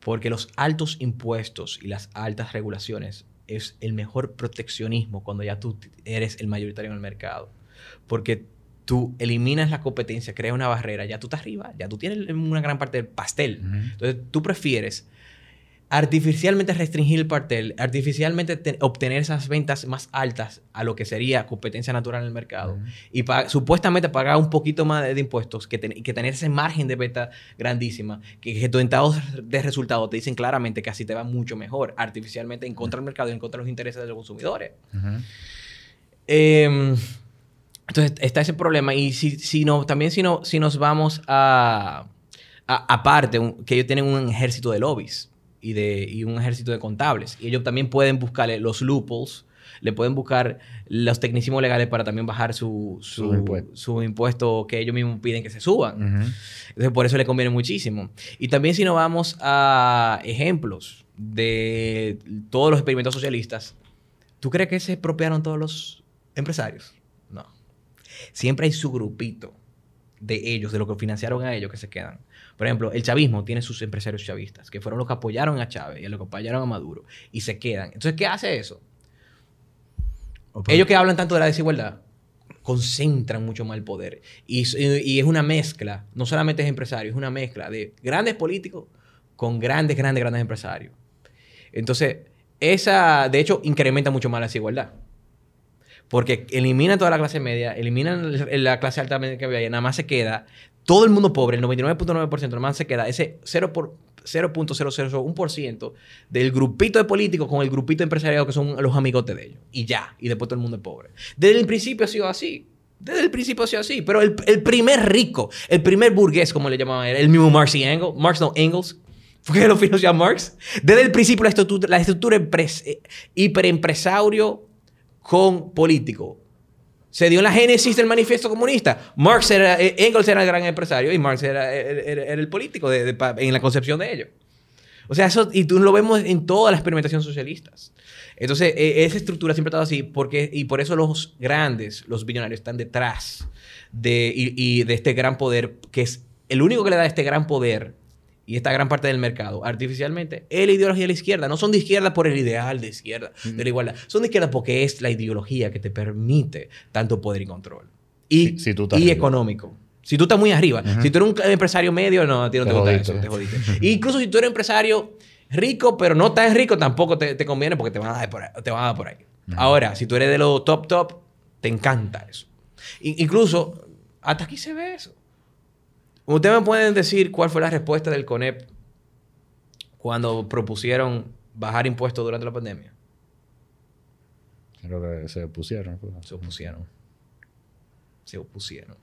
Porque los altos impuestos y las altas regulaciones es el mejor proteccionismo cuando ya tú eres el mayoritario en el mercado. Porque tú eliminas la competencia, creas una barrera, ya tú estás arriba, ya tú tienes una gran parte del pastel. Entonces tú prefieres artificialmente restringir el pastel, artificialmente obtener esas ventas más altas a lo que sería competencia natural en el mercado y supuestamente pagar un poquito más de, impuestos que que tener ese margen de venta grandísima, que, tus estados de resultados te dicen claramente que así te va mucho mejor artificialmente en contra del mercado y en contra de los intereses de los consumidores. Em, entonces está ese problema y si, si no, también si, no, si nos vamos a, aparte, que ellos tienen un ejército de lobbies y, de, un ejército de contables. Y ellos también pueden buscarle los loopholes, le pueden buscar los tecnicismos legales para también bajar su, su, impuesto. que ellos mismos piden que se suban. Entonces, por eso le conviene muchísimo. Y también si nos vamos a ejemplos de todos los experimentos socialistas, ¿tú crees que se expropiaron todos los empresarios? No. Siempre hay su grupito de ellos, de lo que financiaron a ellos, que se quedan. Por ejemplo, el chavismo tiene sus empresarios chavistas, que fueron los que apoyaron a Chávez y los que apoyaron a Maduro, y se quedan. Entonces, ¿qué hace eso? Ellos que hablan tanto de la desigualdad, concentran mucho más el poder. Y, y, es una mezcla, no solamente es empresario, es una mezcla de grandes políticos con grandes, grandes, grandes empresarios. Entonces, esa, de hecho, incrementa mucho más la desigualdad. Porque eliminan toda la clase media, eliminan la clase alta que había, nada más se queda todo el mundo pobre, el 99.9%, nada más se queda ese 0.001% del grupito de políticos con el grupito de empresariado que son los amigotes de ellos. Y ya, y después todo el mundo es pobre. Desde el principio ha sido así. Desde el principio ha sido así. Pero el, primer rico, el primer burgués, como le llamaban, el mismo Marx y Engels, Marx no, Engels, fue que lo financió Marx. Desde el principio la estructura, la estructura eh, hiperempresario con político. Se dio la génesis del manifiesto comunista. Marx era, eh, Engels era el gran empresario y Marx era, el político en la concepción de ello. O sea, eso, y tú lo vemos en toda la experimentación socialistas. Entonces, e, esa estructura siempre ha estado así, porque, y por eso los grandes, los billonarios, están detrás de, y de este gran poder, que es el único que le da este gran poder y esta gran parte del mercado artificialmente es la ideología de la izquierda. No son de izquierda por el ideal de izquierda, de la igualdad. Son de izquierda porque es la ideología que te permite tanto poder y control. Y, y económico. Si tú estás muy arriba. Si tú eres un empresario medio, no, a ti no te, gusta eso. Te jodiste. Incluso si tú eres empresario rico, pero no tan rico, tampoco te, conviene porque te van a dar por ahí. Te van a dar por ahí. Ahora, si tú eres de los top, top, te encanta eso. incluso, hasta aquí se ve eso. ¿Ustedes me pueden decir cuál fue la respuesta del CONEP cuando propusieron bajar impuestos durante la pandemia? Creo que se opusieron. Pues. Se opusieron. Se opusieron.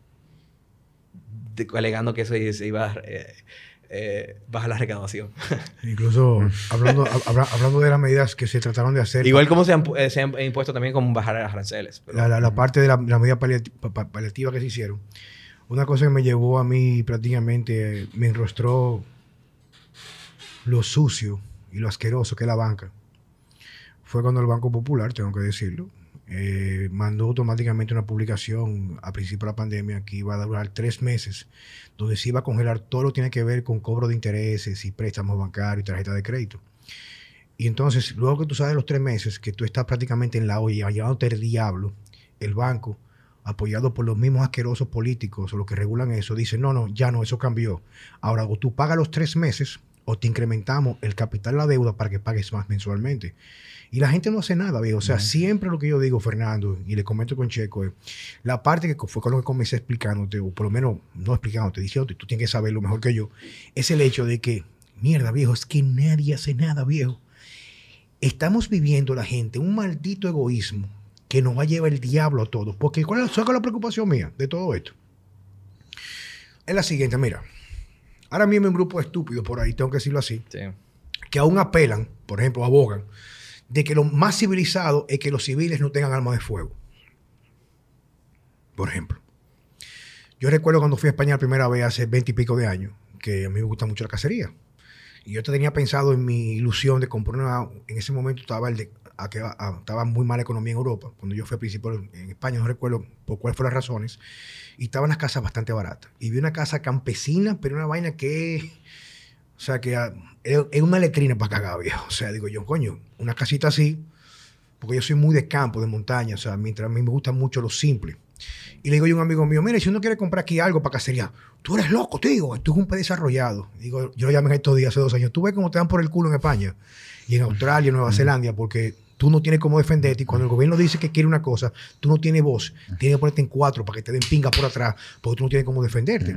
alegando que se, iba a eh, eh, bajar la recaudación. Incluso hablando, hablando de las medidas que se trataron de hacer. Igual como se han, eh, se han impuesto también como bajar las aranceles. La, parte de la, medida paliativa que se hicieron una cosa que me llevó a mí prácticamente, me enrostró lo sucio y lo asqueroso que es la banca. Fue cuando el Banco Popular, tengo que decirlo, eh, mandó automáticamente una publicación a principio de la pandemia que iba a durar tres meses, donde se iba a congelar todo lo que tiene que ver con cobro de intereses y préstamos bancarios y tarjeta de crédito. Y entonces, luego que tú sabes los tres meses, que tú estás prácticamente en la olla, llevándote el diablo, el banco apoyado por los mismos asquerosos políticos o los que regulan eso, dicen, no, no, ya no, eso cambió. Ahora, o tú pagas los tres meses o te incrementamos el capital la deuda para que pagues más mensualmente. Y la gente no hace nada, viejo. O sea, siempre lo que yo digo, Fernando, y le comento con Checo, es la parte que fue con lo que comencé explicándote, o por lo menos no explicándote, diciéndote, tú tienes que saber lo mejor que yo, es el hecho de que, mierda, viejo, es que nadie hace nada, viejo. Estamos viviendo la gente un maldito egoísmo que nos va a llevar el diablo a todos. Porque ¿cuál es la preocupación mía de todo esto? Es la siguiente, mira. Ahora mismo hay un grupo de estúpidos por ahí, tengo que decirlo así, que aún apelan, por ejemplo, abogan, de que lo más civilizado es que los civiles no tengan armas de fuego. Por ejemplo. Yo recuerdo cuando fui a España la primera vez hace veinte y pico de años, que a mí me gusta mucho la cacería. Y yo tenía pensado en mi ilusión de comprar una. En ese momento estaba, el de, estaba muy mala economía en Europa. Cuando yo fui a principio en España, no recuerdo por cuáles fueron las razones. Y estaban las casas bastante baratas. Y vi una casa campesina, pero una vaina que. O sea, que ah, es una letrina para cagar, viejo. O sea, digo yo, coño, una casita así, porque yo soy muy de campo, de montaña. O sea, mientras a mí me gusta mucho lo simple. Y le digo yo a un amigo mío, mire, si uno quiere comprar aquí algo para cacería, tú eres loco, tío, esto es un país desarrollado. Digo, yo lo llamé estos días, hace dos años. Tú ves cómo te dan por el culo en España y en Australia, en Nueva Zelanda, porque tú no tienes cómo defenderte y cuando el gobierno dice que quiere una cosa, tú no tienes voz, tienes que ponerte en cuatro para que te den pinga por atrás, porque tú no tienes cómo defenderte.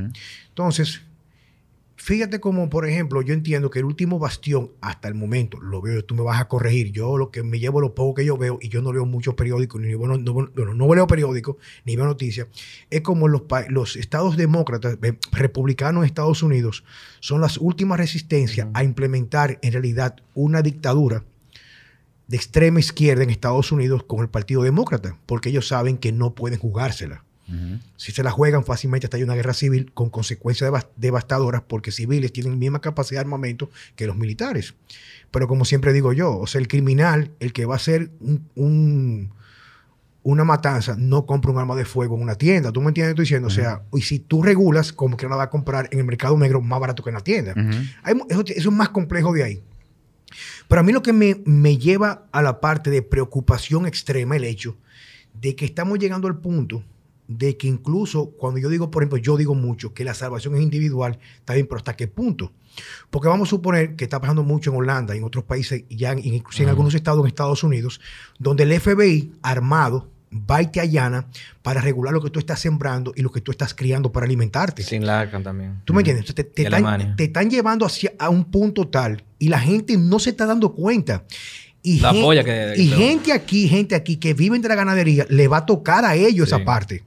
Entonces, Fíjate como, por ejemplo, yo entiendo que el último bastión hasta el momento, lo veo, tú me vas a corregir, yo lo que me llevo lo poco que yo veo, y yo no leo muchos periódicos, ni bueno, no, no, leo periódicos, ni veo noticias, es como los, los estados demócratas, eh, republicanos en Estados Unidos, son las últimas resistencias a implementar en realidad una dictadura de extrema izquierda en Estados Unidos con el Partido Demócrata, porque ellos saben que no pueden jugársela. Si se la juegan fácilmente hasta hay una guerra civil con consecuencias devastadoras porque civiles tienen la misma capacidad de armamento que los militares. Pero como siempre digo yo, o sea, el criminal, el que va a hacer un, una matanza, no compra un arma de fuego en una tienda. ¿Tú me entiendes? Estoy diciendo, o sea, y si tú regulas, como que la va a comprar en el mercado negro más barato que en la tienda. eso, es más complejo de ahí. Pero a mí lo que me, me lleva a la parte de preocupación extrema, el hecho de que estamos llegando al punto de que incluso cuando yo digo, por ejemplo, yo digo mucho que la salvación es individual, está bien, pero ¿hasta qué punto? Porque vamos a suponer que está pasando mucho en Holanda y en otros países, ya incluso en algunos estados en Estados Unidos, donde el FBI armado va y te allana para regular lo que tú estás sembrando y lo que tú estás criando para alimentarte. Sin lacan también. ¿Tú me entiendes? Te, te, están, te, están, llevando hacia a un punto tal y la gente no se está dando cuenta. Y, gente, y gente aquí, gente aquí que viven de la ganadería, le va a tocar a ellos esa parte.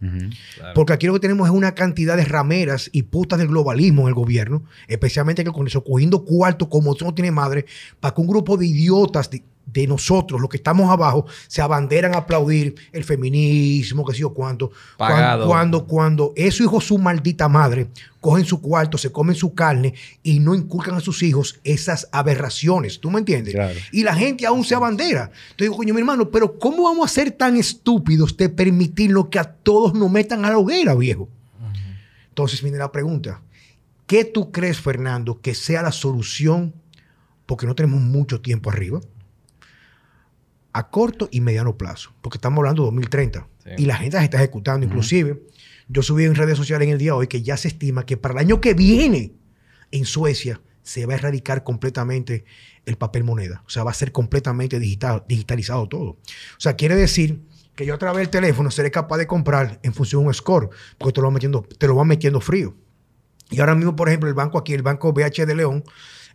Porque aquí lo que tenemos es una cantidad de rameras y putas del globalismo en el gobierno, especialmente que con eso, cogiendo cuarto como no tiene madre, para que un grupo de idiotas de nosotros, los que estamos abajo, se abanderan a aplaudir el feminismo, que sé yo cuánto. Cuando, cuando, cuando esos hijos, su maldita madre, cogen su cuarto, se comen su carne y no inculcan a sus hijos esas aberraciones. ¿Tú me entiendes? Y la gente aún se abandera. Entonces digo, coño, mi hermano, pero ¿cómo vamos a ser tan estúpidos de permitirlo que a todos nos metan a la hoguera, viejo? Entonces viene la pregunta. ¿Qué tú crees, Fernando, que sea la solución? Porque no tenemos mucho tiempo arriba a corto y mediano plazo, porque estamos hablando de 2030 y la gente se está ejecutando. Inclusive, yo subí en redes sociales en el día de hoy que ya se estima que para el año que viene en Suecia se va a erradicar completamente el papel moneda. O sea, va a ser completamente digital, digitalizado todo. O sea, quiere decir que yo a través del teléfono seré capaz de comprar en función de un score, porque te lo, va metiendo, te lo van metiendo frío. Y ahora mismo, por ejemplo, el banco aquí, el banco BH de León,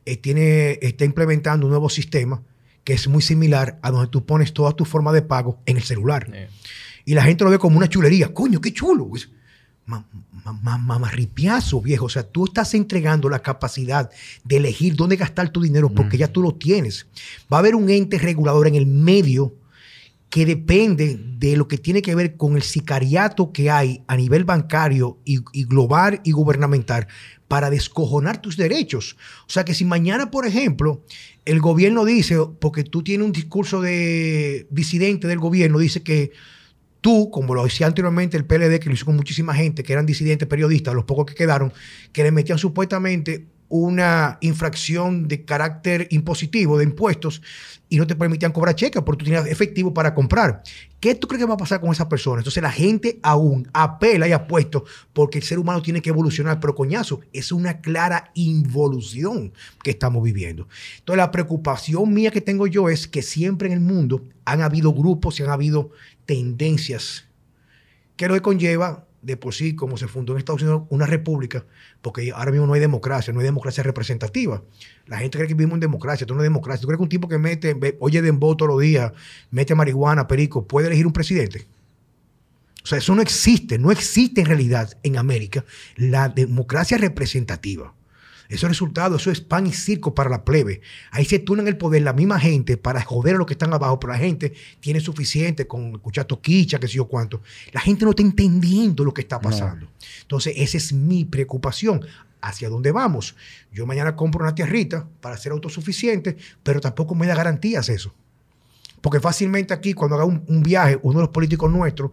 eh, tiene, está implementando un nuevo sistema que es muy similar a donde tú pones toda tu forma de pago en el celular. Y la gente lo ve como una chulería. Coño, qué chulo. Mamarripiazo, viejo. O sea, tú estás entregando la capacidad de elegir dónde gastar tu dinero porque ya tú lo tienes. Va a haber un ente regulador en el medio que depende de lo que tiene que ver con el sicariato que hay a nivel bancario y, global y gubernamental para descojonar tus derechos. O sea que si mañana, por ejemplo, el gobierno dice, porque tú tienes un discurso de disidente del gobierno, dice que tú, como lo decía anteriormente el PLD, que lo hizo con muchísima gente, que eran disidentes periodistas, los pocos que quedaron, que le metían supuestamente una infracción de carácter impositivo de impuestos y no te permitían cobrar cheques porque tú tenías efectivo para comprar. ¿Qué tú crees que va a pasar con esas personas? Entonces la gente aún apela y apuesta porque el ser humano tiene que evolucionar, pero coñazo, es una clara involución que estamos viviendo. Entonces la preocupación mía que tengo yo es que siempre en el mundo han habido grupos y han habido tendencias que lo que conlleva de por sí, como se fundó en Estados Unidos una república, porque ahora mismo no hay democracia, no hay democracia representativa. La gente cree que vivimos en democracia, esto no es democracia. ¿Tú crees que un tipo que mete, oye dembow todos los días, mete marihuana, perico, puede elegir un presidente? O sea, eso no existe, no existe en realidad en América la democracia representativa. Eso es resultado, eso es pan y circo para la plebe. Ahí se turnan el poder la misma gente para joder a los que están abajo, pero la gente tiene suficiente con escuchar toquicha, que sé yo cuánto. La gente no está entendiendo lo que está pasando. Entonces, esa es mi preocupación. ¿Hacia dónde vamos? Yo mañana compro una tierrita para ser autosuficiente, pero tampoco me da garantías eso. Porque fácilmente aquí, cuando haga un viaje, uno de los políticos nuestros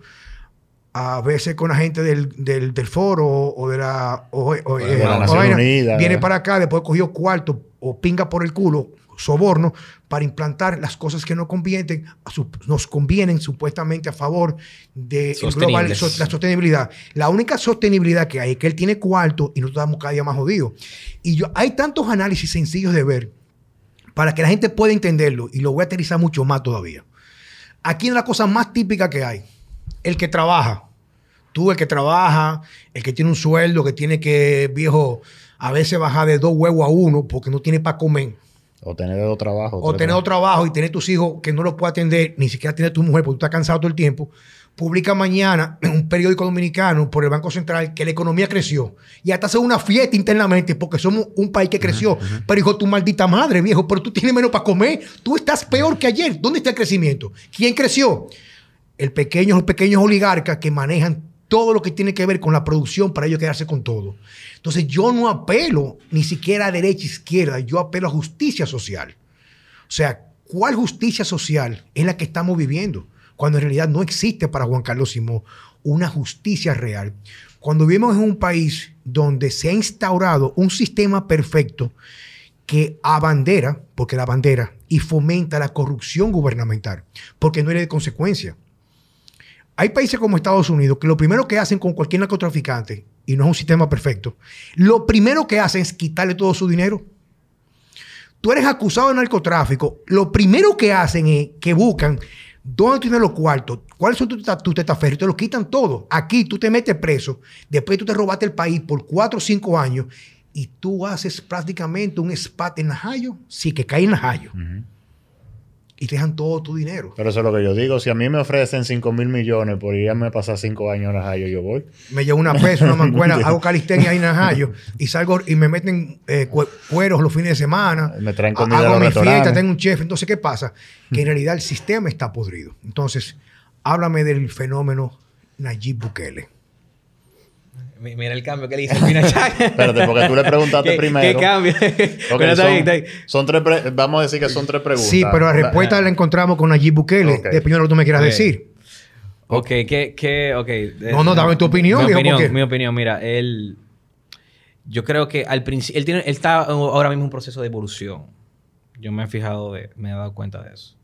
a veces con la gente del, del, del foro o de la, o, de la Nación Unida, viene para acá, después cogió cuarto o pinga por el culo, soborno, para implantar las cosas que no convienen, nos convienen supuestamente a favor de global, la sostenibilidad. La única sostenibilidad que hay es que él tiene cuarto y nosotros estamos cada día más jodidos. Y yo, hay tantos análisis sencillos de ver para que la gente pueda entenderlo y lo voy a aterrizar mucho más todavía. Aquí es la cosa más típica que hay el que trabaja. Tú, el que trabaja, el que tiene un sueldo, que tiene que, viejo, a veces bajar de dos huevos a uno porque no tiene para comer. O tener dos trabajos. O tener dos trabajos y tener tus hijos que no los puede atender, ni siquiera tiene tu mujer porque tú estás cansado todo el tiempo. Publica mañana en un periódico dominicano por el Banco Central que la economía creció. Y hasta hace una fiesta internamente porque somos un país que creció. Pero hijo, tu maldita madre, viejo, pero tú tienes menos para comer. Tú estás peor que ayer. ¿Dónde está el crecimiento? ¿Quién creció? El pequeño, los pequeños oligarcas que manejan todo lo que tiene que ver con la producción para ellos quedarse con todo. Entonces yo no apelo ni siquiera a derecha e izquierda, yo apelo a justicia social. O sea, ¿cuál justicia social es la que estamos viviendo? Cuando en realidad no existe para Juan Carlos Simón una justicia real. Cuando vivimos en un país donde se ha instaurado un sistema perfecto que abandera, porque la bandera, y fomenta la corrupción gubernamental, porque no era de consecuencia. Hay países como Estados Unidos que lo primero que hacen con cualquier narcotraficante, y no es un sistema perfecto, lo primero que hacen es quitarle todo su dinero. Tú eres acusado de narcotráfico, lo primero que hacen es que buscan dónde tienes los cuartos, cuáles son tus tu testaferros, te lo quitan todo. Aquí tú te metes preso, después tú te robaste el país por cuatro o cinco años y tú haces prácticamente un spat en Najayo, sí que cae en Najayo y te dejan todo tu dinero. Pero eso es lo que yo digo. Si a mí me ofrecen 5 mil millones por irme a pasar 5 años en Najayo, yo voy. Me llevo una pesa, una mancuena, hago calistenia ahí en Najayo y salgo y me meten eh, cueros los fines de semana. Me traen comida Hago mi fiesta, tengo un chef. Entonces, ¿qué pasa? Que en realidad el sistema está podrido. Entonces, háblame del fenómeno Nayib Bukele. Mira el cambio que le hizo Espérate, porque tú le preguntaste primero. ¿Qué cambio? son, tres vamos a decir que son tres preguntas. Sí, pero la respuesta la, encontramos con Nayib Bukele. Okay. Depende de lo que tú me quieras decir. Ok, ¿qué, qué, okay. No, no, dame tu opinión. Mi opinión, mi opinión, mira, él... Yo creo que al principio... Él, tiene, él está ahora mismo en un proceso de evolución. Yo me he fijado, de, me he dado cuenta de eso.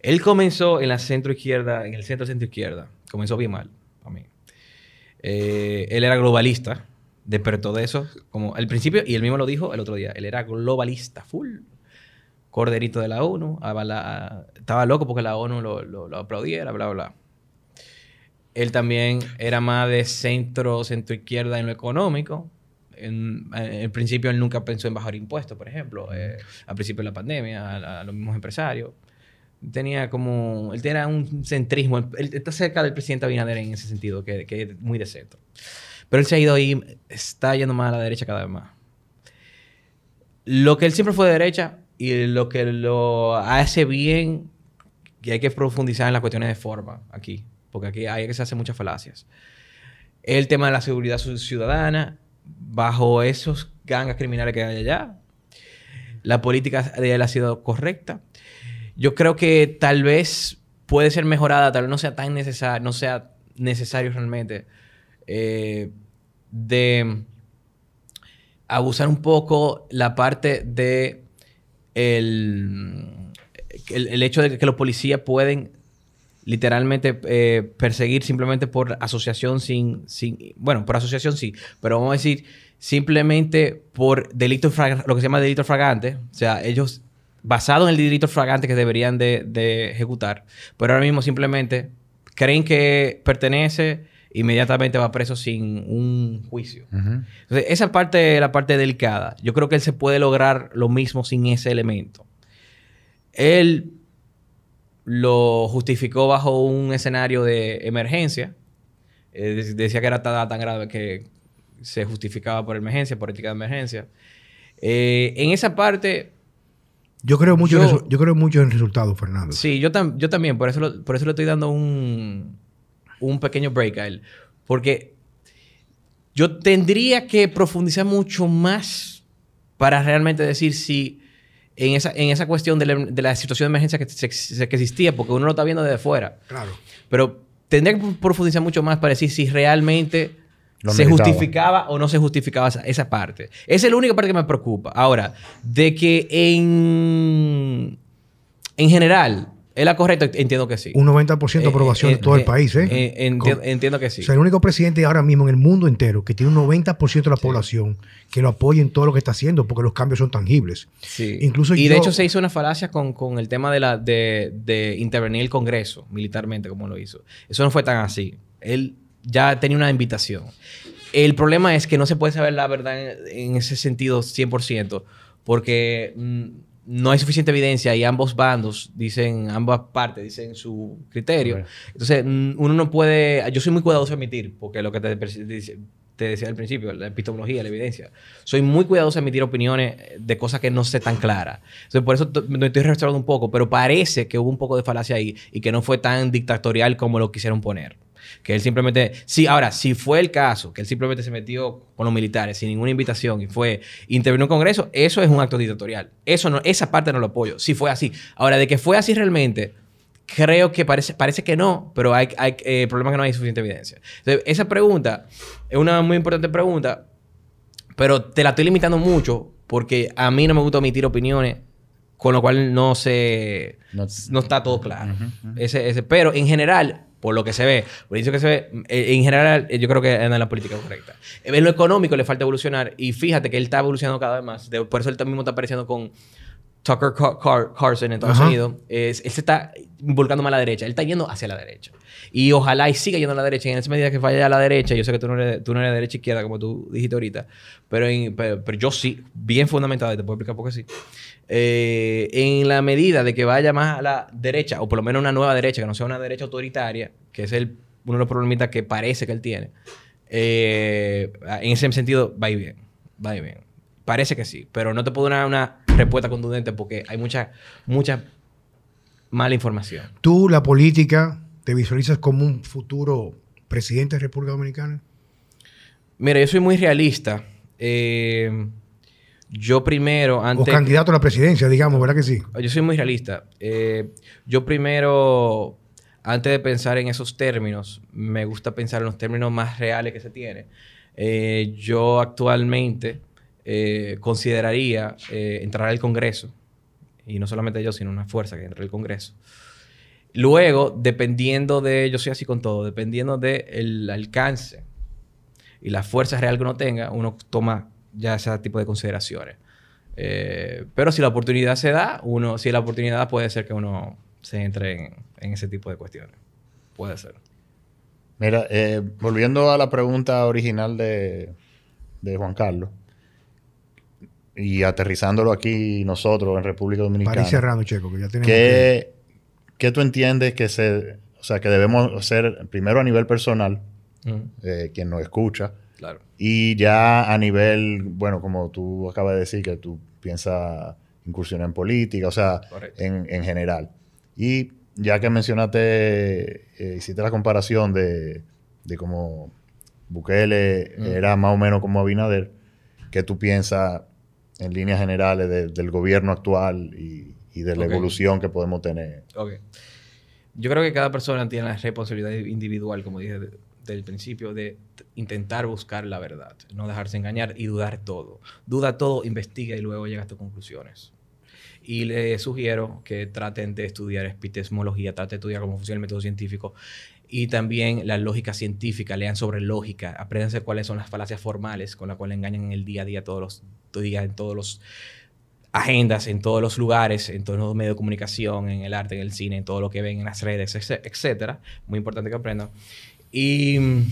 Él comenzó en la centro izquierda, en el centro centro izquierda. Comenzó bien mal, a mí. Eh, él era globalista, despertó de eso, como al principio, y él mismo lo dijo el otro día, él era globalista, full. Corderito de la ONU, estaba loco porque la ONU lo, lo, aplaudiera, bla, bla. Él también era más de centro, centro izquierda en lo económico. En, el principio él nunca pensó en bajar impuestos, por ejemplo, eh, al principio de la pandemia, a los mismos empresarios tenía como, él tenía un centrismo, él, está cerca del presidente Abinader en ese sentido, que, que, es muy de centro. Pero él se ha ido ahí, está yendo más a la derecha cada vez más. Lo que él siempre fue de derecha y lo que lo hace bien, que hay que profundizar en las cuestiones de forma aquí, porque aquí hay que se hacen muchas falacias. El tema de la seguridad ciudadana, bajo esos gangas criminales que hay allá, la política de él ha sido correcta yo creo que tal vez puede ser mejorada, tal vez no sea tan necesario, no sea necesario realmente eh, de abusar un poco la parte de el, el, hecho de que los policías pueden literalmente eh, perseguir simplemente por asociación sin, sin... Bueno, por asociación sí, pero vamos a decir simplemente por delito, lo que se llama delito fragante. O sea, ellos, basado en el delito fragante que deberían de, de ejecutar, pero ahora mismo simplemente creen que pertenece, inmediatamente va preso sin un juicio. Entonces, esa parte es la parte delicada. Yo creo que él se puede lograr lo mismo sin ese elemento. Él lo justificó bajo un escenario de emergencia. Eh, de- decía que era tan, tan grave que se justificaba por emergencia, por ética de emergencia. Eh, en esa parte, Yo creo mucho, en Yo- resu- yo creo mucho en el resultado, Fernando. Sí, yo, tam- yo también, por eso, lo- por eso le estoy dando un, un pequeño break a él. Porque yo tendría que profundizar mucho más para realmente decir si en esa, en esa cuestión de la, de la situación de emergencia que, se- que existía, porque uno lo está viendo desde fuera. Claro. Pero tendría que profundizar mucho más para decir si realmente Lo se justificaba o no se justificaba esa, esa parte. Esa es la única parte que me preocupa. Ahora, de que en, en general, ¿es la correcta? Entiendo que sí. Un 90% de aprobación Eh, de todo eh, el país, ¿eh? eh, enti- Con- entiendo que sí. O sea, el único presidente ahora mismo en el mundo entero que tiene un 90% de la población que lo apoya en todo lo que está haciendo porque los cambios son tangibles. Sí. Incluso y de hecho se hizo una falacia con, con el tema de, la, de, de intervenir el Congreso militarmente, como lo hizo. Eso no fue tan así. Él ya tenía una invitación. El problema es que no se puede saber la verdad en, en ese sentido 100%, porque mm, no hay suficiente evidencia y ambos bandos dicen, ambas partes dicen su criterio. Entonces, mm, uno no puede. Yo soy muy cuidadoso de emitir, porque lo que te, te decía al principio, la epistemología, la evidencia. Soy muy cuidadoso de emitir opiniones de cosas que no sé tan claras. Entonces, por eso me estoy restaurando un poco, pero parece que hubo un poco de falacia ahí y que no fue tan dictatorial como lo quisieron poner. Que él simplemente. Sí, ahora, si fue el caso, que él simplemente se metió con los militares sin ninguna invitación y fue intervino en un congreso, eso es un acto dictatorial. Eso no, esa parte no lo apoyo. Si fue así. Ahora, de que fue así realmente, creo que parece, parece que no, pero hay, hay eh, el problema es que no hay suficiente evidencia. Entonces, esa pregunta es una muy importante pregunta, pero te la estoy limitando mucho porque a mí no me gusta emitir opiniones, con lo cual no se No- no está todo claro. ese, ese, pero en general, por lo que se ve, por eso que se ve, eh, en general, eh, yo creo que anda en la política correcta. En lo económico le falta evolucionar y fíjate que él está evolucionando cada vez más. Por eso él mismo está apareciendo con Tucker Car- Car- Carlson en Estados Ajá. Unidos. Es- él se está involucrando más a la derecha. Él está yendo hacia la derecha. Y ojalá y siga yendo a la derecha. Y en esa medida que vaya a la derecha, yo sé que tú no eres, tú no eres de derecha izquierda, como tú dijiste ahorita, pero, en- pero, pero yo sí, bien fundamentado, y te puedo explicar por qué sí. Eh, en la medida de que vaya más a la derecha, o por lo menos una nueva derecha, que no sea una derecha autoritaria, que es el, uno de los problemitas que parece que él tiene, eh, en ese sentido va y bien. Va y bien. Parece que sí, pero no te puedo dar una respuesta contundente porque hay mucha, mucha mala información. ¿Tú, la política, te visualizas como un futuro presidente de República Dominicana? Mira, yo soy muy realista. Eh, yo primero, O antes... candidato a la presidencia, digamos, ¿verdad que sí? Yo soy muy realista. Eh, yo primero, antes de pensar en esos términos, me gusta pensar en los términos más reales que se tiene. Eh, yo actualmente eh, consideraría eh, entrar al Congreso, y no solamente yo, sino una fuerza que entre al Congreso. Luego, dependiendo de, yo soy así con todo, dependiendo del alcance y la fuerza real que uno tenga, uno toma ya ese tipo de consideraciones. Eh, pero si la oportunidad se da, uno, si la oportunidad puede ser que uno se entre en, ese tipo de cuestiones. Puede ser. Mira, volviendo a la pregunta original de, de Juan Carlos y aterrizándolo aquí nosotros en República Dominicana. Para ir cerrando, Checo, que ya tenemos que... ¿Qué, tú entiendes que se, o sea, que debemos hacer primero a nivel personal, eh, quien nos escucha, Claro. y ya a nivel, bueno, como tú acabas de decir, que tú piensas incursionar en política, o sea, en, en general. Y ya que mencionaste, eh, hiciste la comparación de, de cómo Bukele Mm. era más o menos como Abinader, ¿qué tú piensas en líneas generales de- del gobierno actual y, y de la Ok. evolución que podemos tener? Ok. Yo creo que cada persona tiene la responsabilidad individual, como dije de- del principio de intentar buscar la verdad, no dejarse engañar y dudar todo. Duda todo, investiga y luego llega a tus conclusiones. Y les sugiero que traten de estudiar epistemología, traten de estudiar cómo funciona el método científico y también la lógica científica, lean sobre lógica, apréndanse cuáles son las falacias formales con las cuales engañan en el día a día todos los días, en todos los agendas, en todos los lugares, en todos los medios de comunicación, en el arte, en el cine, en todo lo que ven en las redes, etc- etcétera. Muy importante que aprendan. Y mm,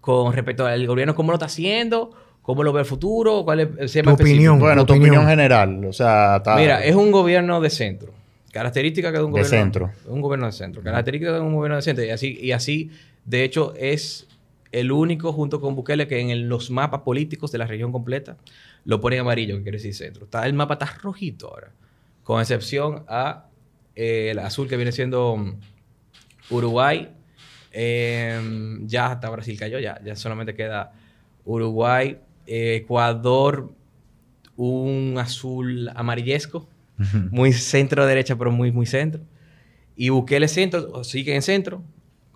con respecto al gobierno, ¿cómo lo está haciendo? ¿Cómo lo ve el futuro? ¿Cuál es el tema Tu opinión. Bueno, tu opinión. opinión general. O sea, está- Mira, es un gobierno de centro. Característica que es un De gobierno centro. es un gobierno de centro. Característica de un gobierno de centro. Y así, y así, de hecho, es el único, junto con Bukele, que en el- los mapas políticos de la región completa lo pone amarillo, que quiere decir centro. Está, el mapa está rojito ahora. Con excepción a eh, el azul que viene siendo mm, Uruguay. Eh, ya hasta Brasil cayó, ya, ya solamente queda Uruguay, eh, Ecuador, un azul amarillesco, muy centro-derecha, pero muy, muy centro. Y Bukele centro, o sigue en centro,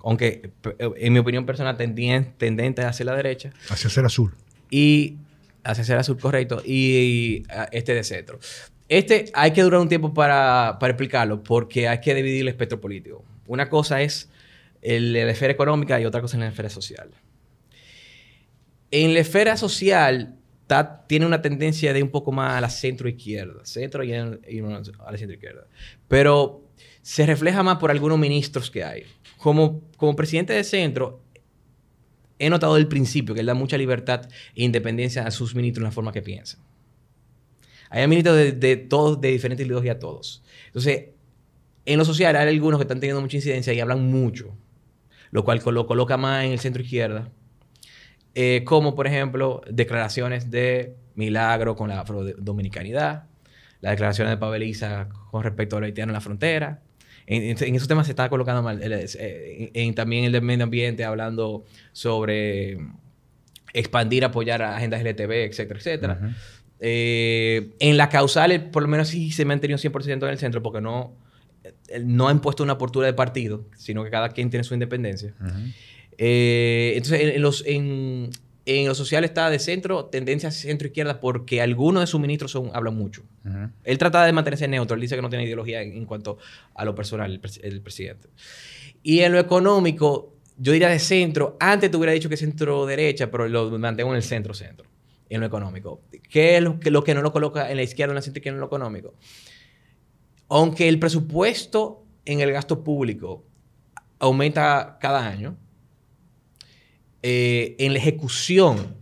aunque p- en mi opinión personal tendien- tendente hacia la derecha, Hacia ser azul. y hacia ser azul correcto, y, ah, este de centro. Este hay que durar un tiempo para, para explicarlo, porque hay que dividir el espectro político. Una cosa es el- la esfera económica y otra cosa es la esfera social. En la esfera social ta- tiene una tendencia de un poco más a la centro izquierda, centro y, en- y a la centro izquierda. Pero se refleja más por algunos ministros que hay. Como, como presidente de centro, he notado del principio que él da mucha libertad e independencia a sus ministros en la forma que piensan. Hay ministros de, de todos, de diferentes ideologías, todos. Entonces, en lo social hay algunos que están teniendo mucha incidencia y hablan mucho, lo cual lo coloca más en el centro izquierda. Eh, como, por ejemplo, declaraciones de Milagro con la afrodominicanidad, las declaraciones de Paveliza con respecto a los haitianos en la frontera. En, en- en esos temas se está colocando mal. eh, En, también el del medio ambiente, hablando sobre expandir, apoyar a agendas LTV, etcétera, etcétera. Eh, en la causal, por lo menos sí se ha mantenido 100% en el centro porque no, no ha impuesto una postura de partido, sino que cada quien tiene su independencia. Eh, entonces, en, en los, en, en lo social está de centro, tendencia centro-izquierda, porque algunos de sus ministros son, hablan mucho. Él trata de mantenerse neutro, él dice que no tiene ideología en, en cuanto a lo personal, el, pres- el presidente. Y en lo económico, yo diría de centro, antes te hubiera dicho que centro-derecha, pero lo mantengo en el centro-centro, en lo económico. ¿Qué es lo que, lo que no lo coloca en la izquierda en la centro-izquierda en lo económico? Aunque el presupuesto en el gasto público aumenta cada año, eh, en la ejecución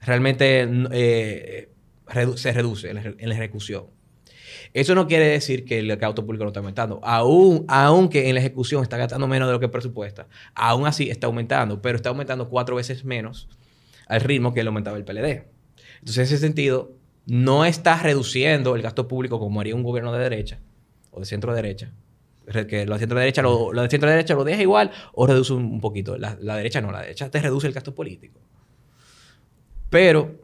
realmente eh, se reduce en la, ejecución. Eso no quiere decir que el gasto público no está aumentando. Aún, aunque en la ejecución está gastando menos de lo que presupuesta, aún así está aumentando, pero está aumentando cuatro veces menos al ritmo que lo aumentaba el PLD. Entonces, en ese sentido, no está reduciendo el gasto público como haría un gobierno de derecha o de centro derecha. Que lo de centro derecha lo, de centro derecha lo deja igual o reduce un, un poquito. La, la derecha no, la derecha te reduce el gasto político. Pero,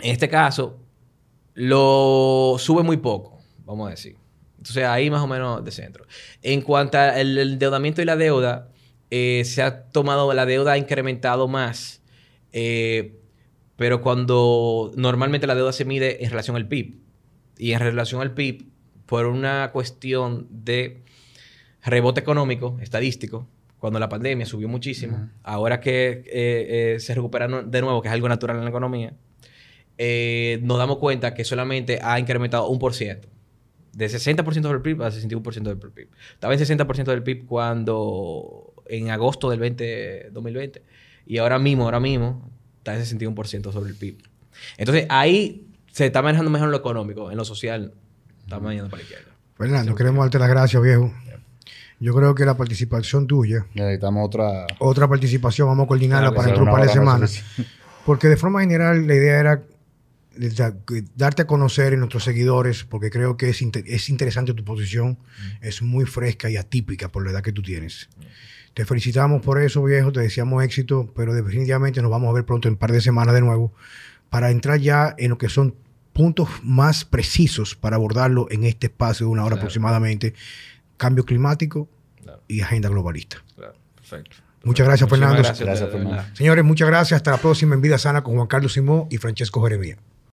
en este caso, lo sube muy poco, vamos a decir. Entonces, ahí más o menos de centro. En cuanto al endeudamiento y la deuda, eh, se ha tomado, la deuda ha incrementado más, eh, pero cuando normalmente la deuda se mide en relación al PIB. Y en relación al PIB, por una cuestión de rebote económico, estadístico, cuando la pandemia subió muchísimo, ahora que eh, eh, se recupera no- de nuevo, que es algo natural en la economía, eh, nos damos cuenta que solamente ha incrementado un por ciento. De 60% del PIB a 61% del PIB. Estaba en 60% del PIB cuando en agosto del 20, 2020 y ahora mismo, ahora mismo está en 61% sobre el PIB. Entonces ahí se está manejando mejor lo económico, en lo social está manejando para la izquierda. Fernando, queremos darte las gracias, viejo. Yo creo que la participación tuya, Necesitamos otra. otra participación, vamos a coordinarla Claro, para dentro de un par de semanas. Porque de forma general la idea era darte a conocer en nuestros seguidores, porque creo que es, es interesante tu posición, es muy fresca y atípica por la edad que tú tienes. Te felicitamos por eso, viejo, te deseamos éxito, pero definitivamente nos vamos a ver pronto en un par de semanas de nuevo para entrar ya en lo que son puntos más precisos para abordarlo en este espacio de una hora Claro. aproximadamente, cambio climático Claro, y agenda globalista. claro. Perfecto. Muchas gracias, Muchísimas Fernando. Gracias, Fernando. Señores, muchas gracias. Hasta la próxima en Vida Sana con Juan Carlos Simón y Francesco Jeremía.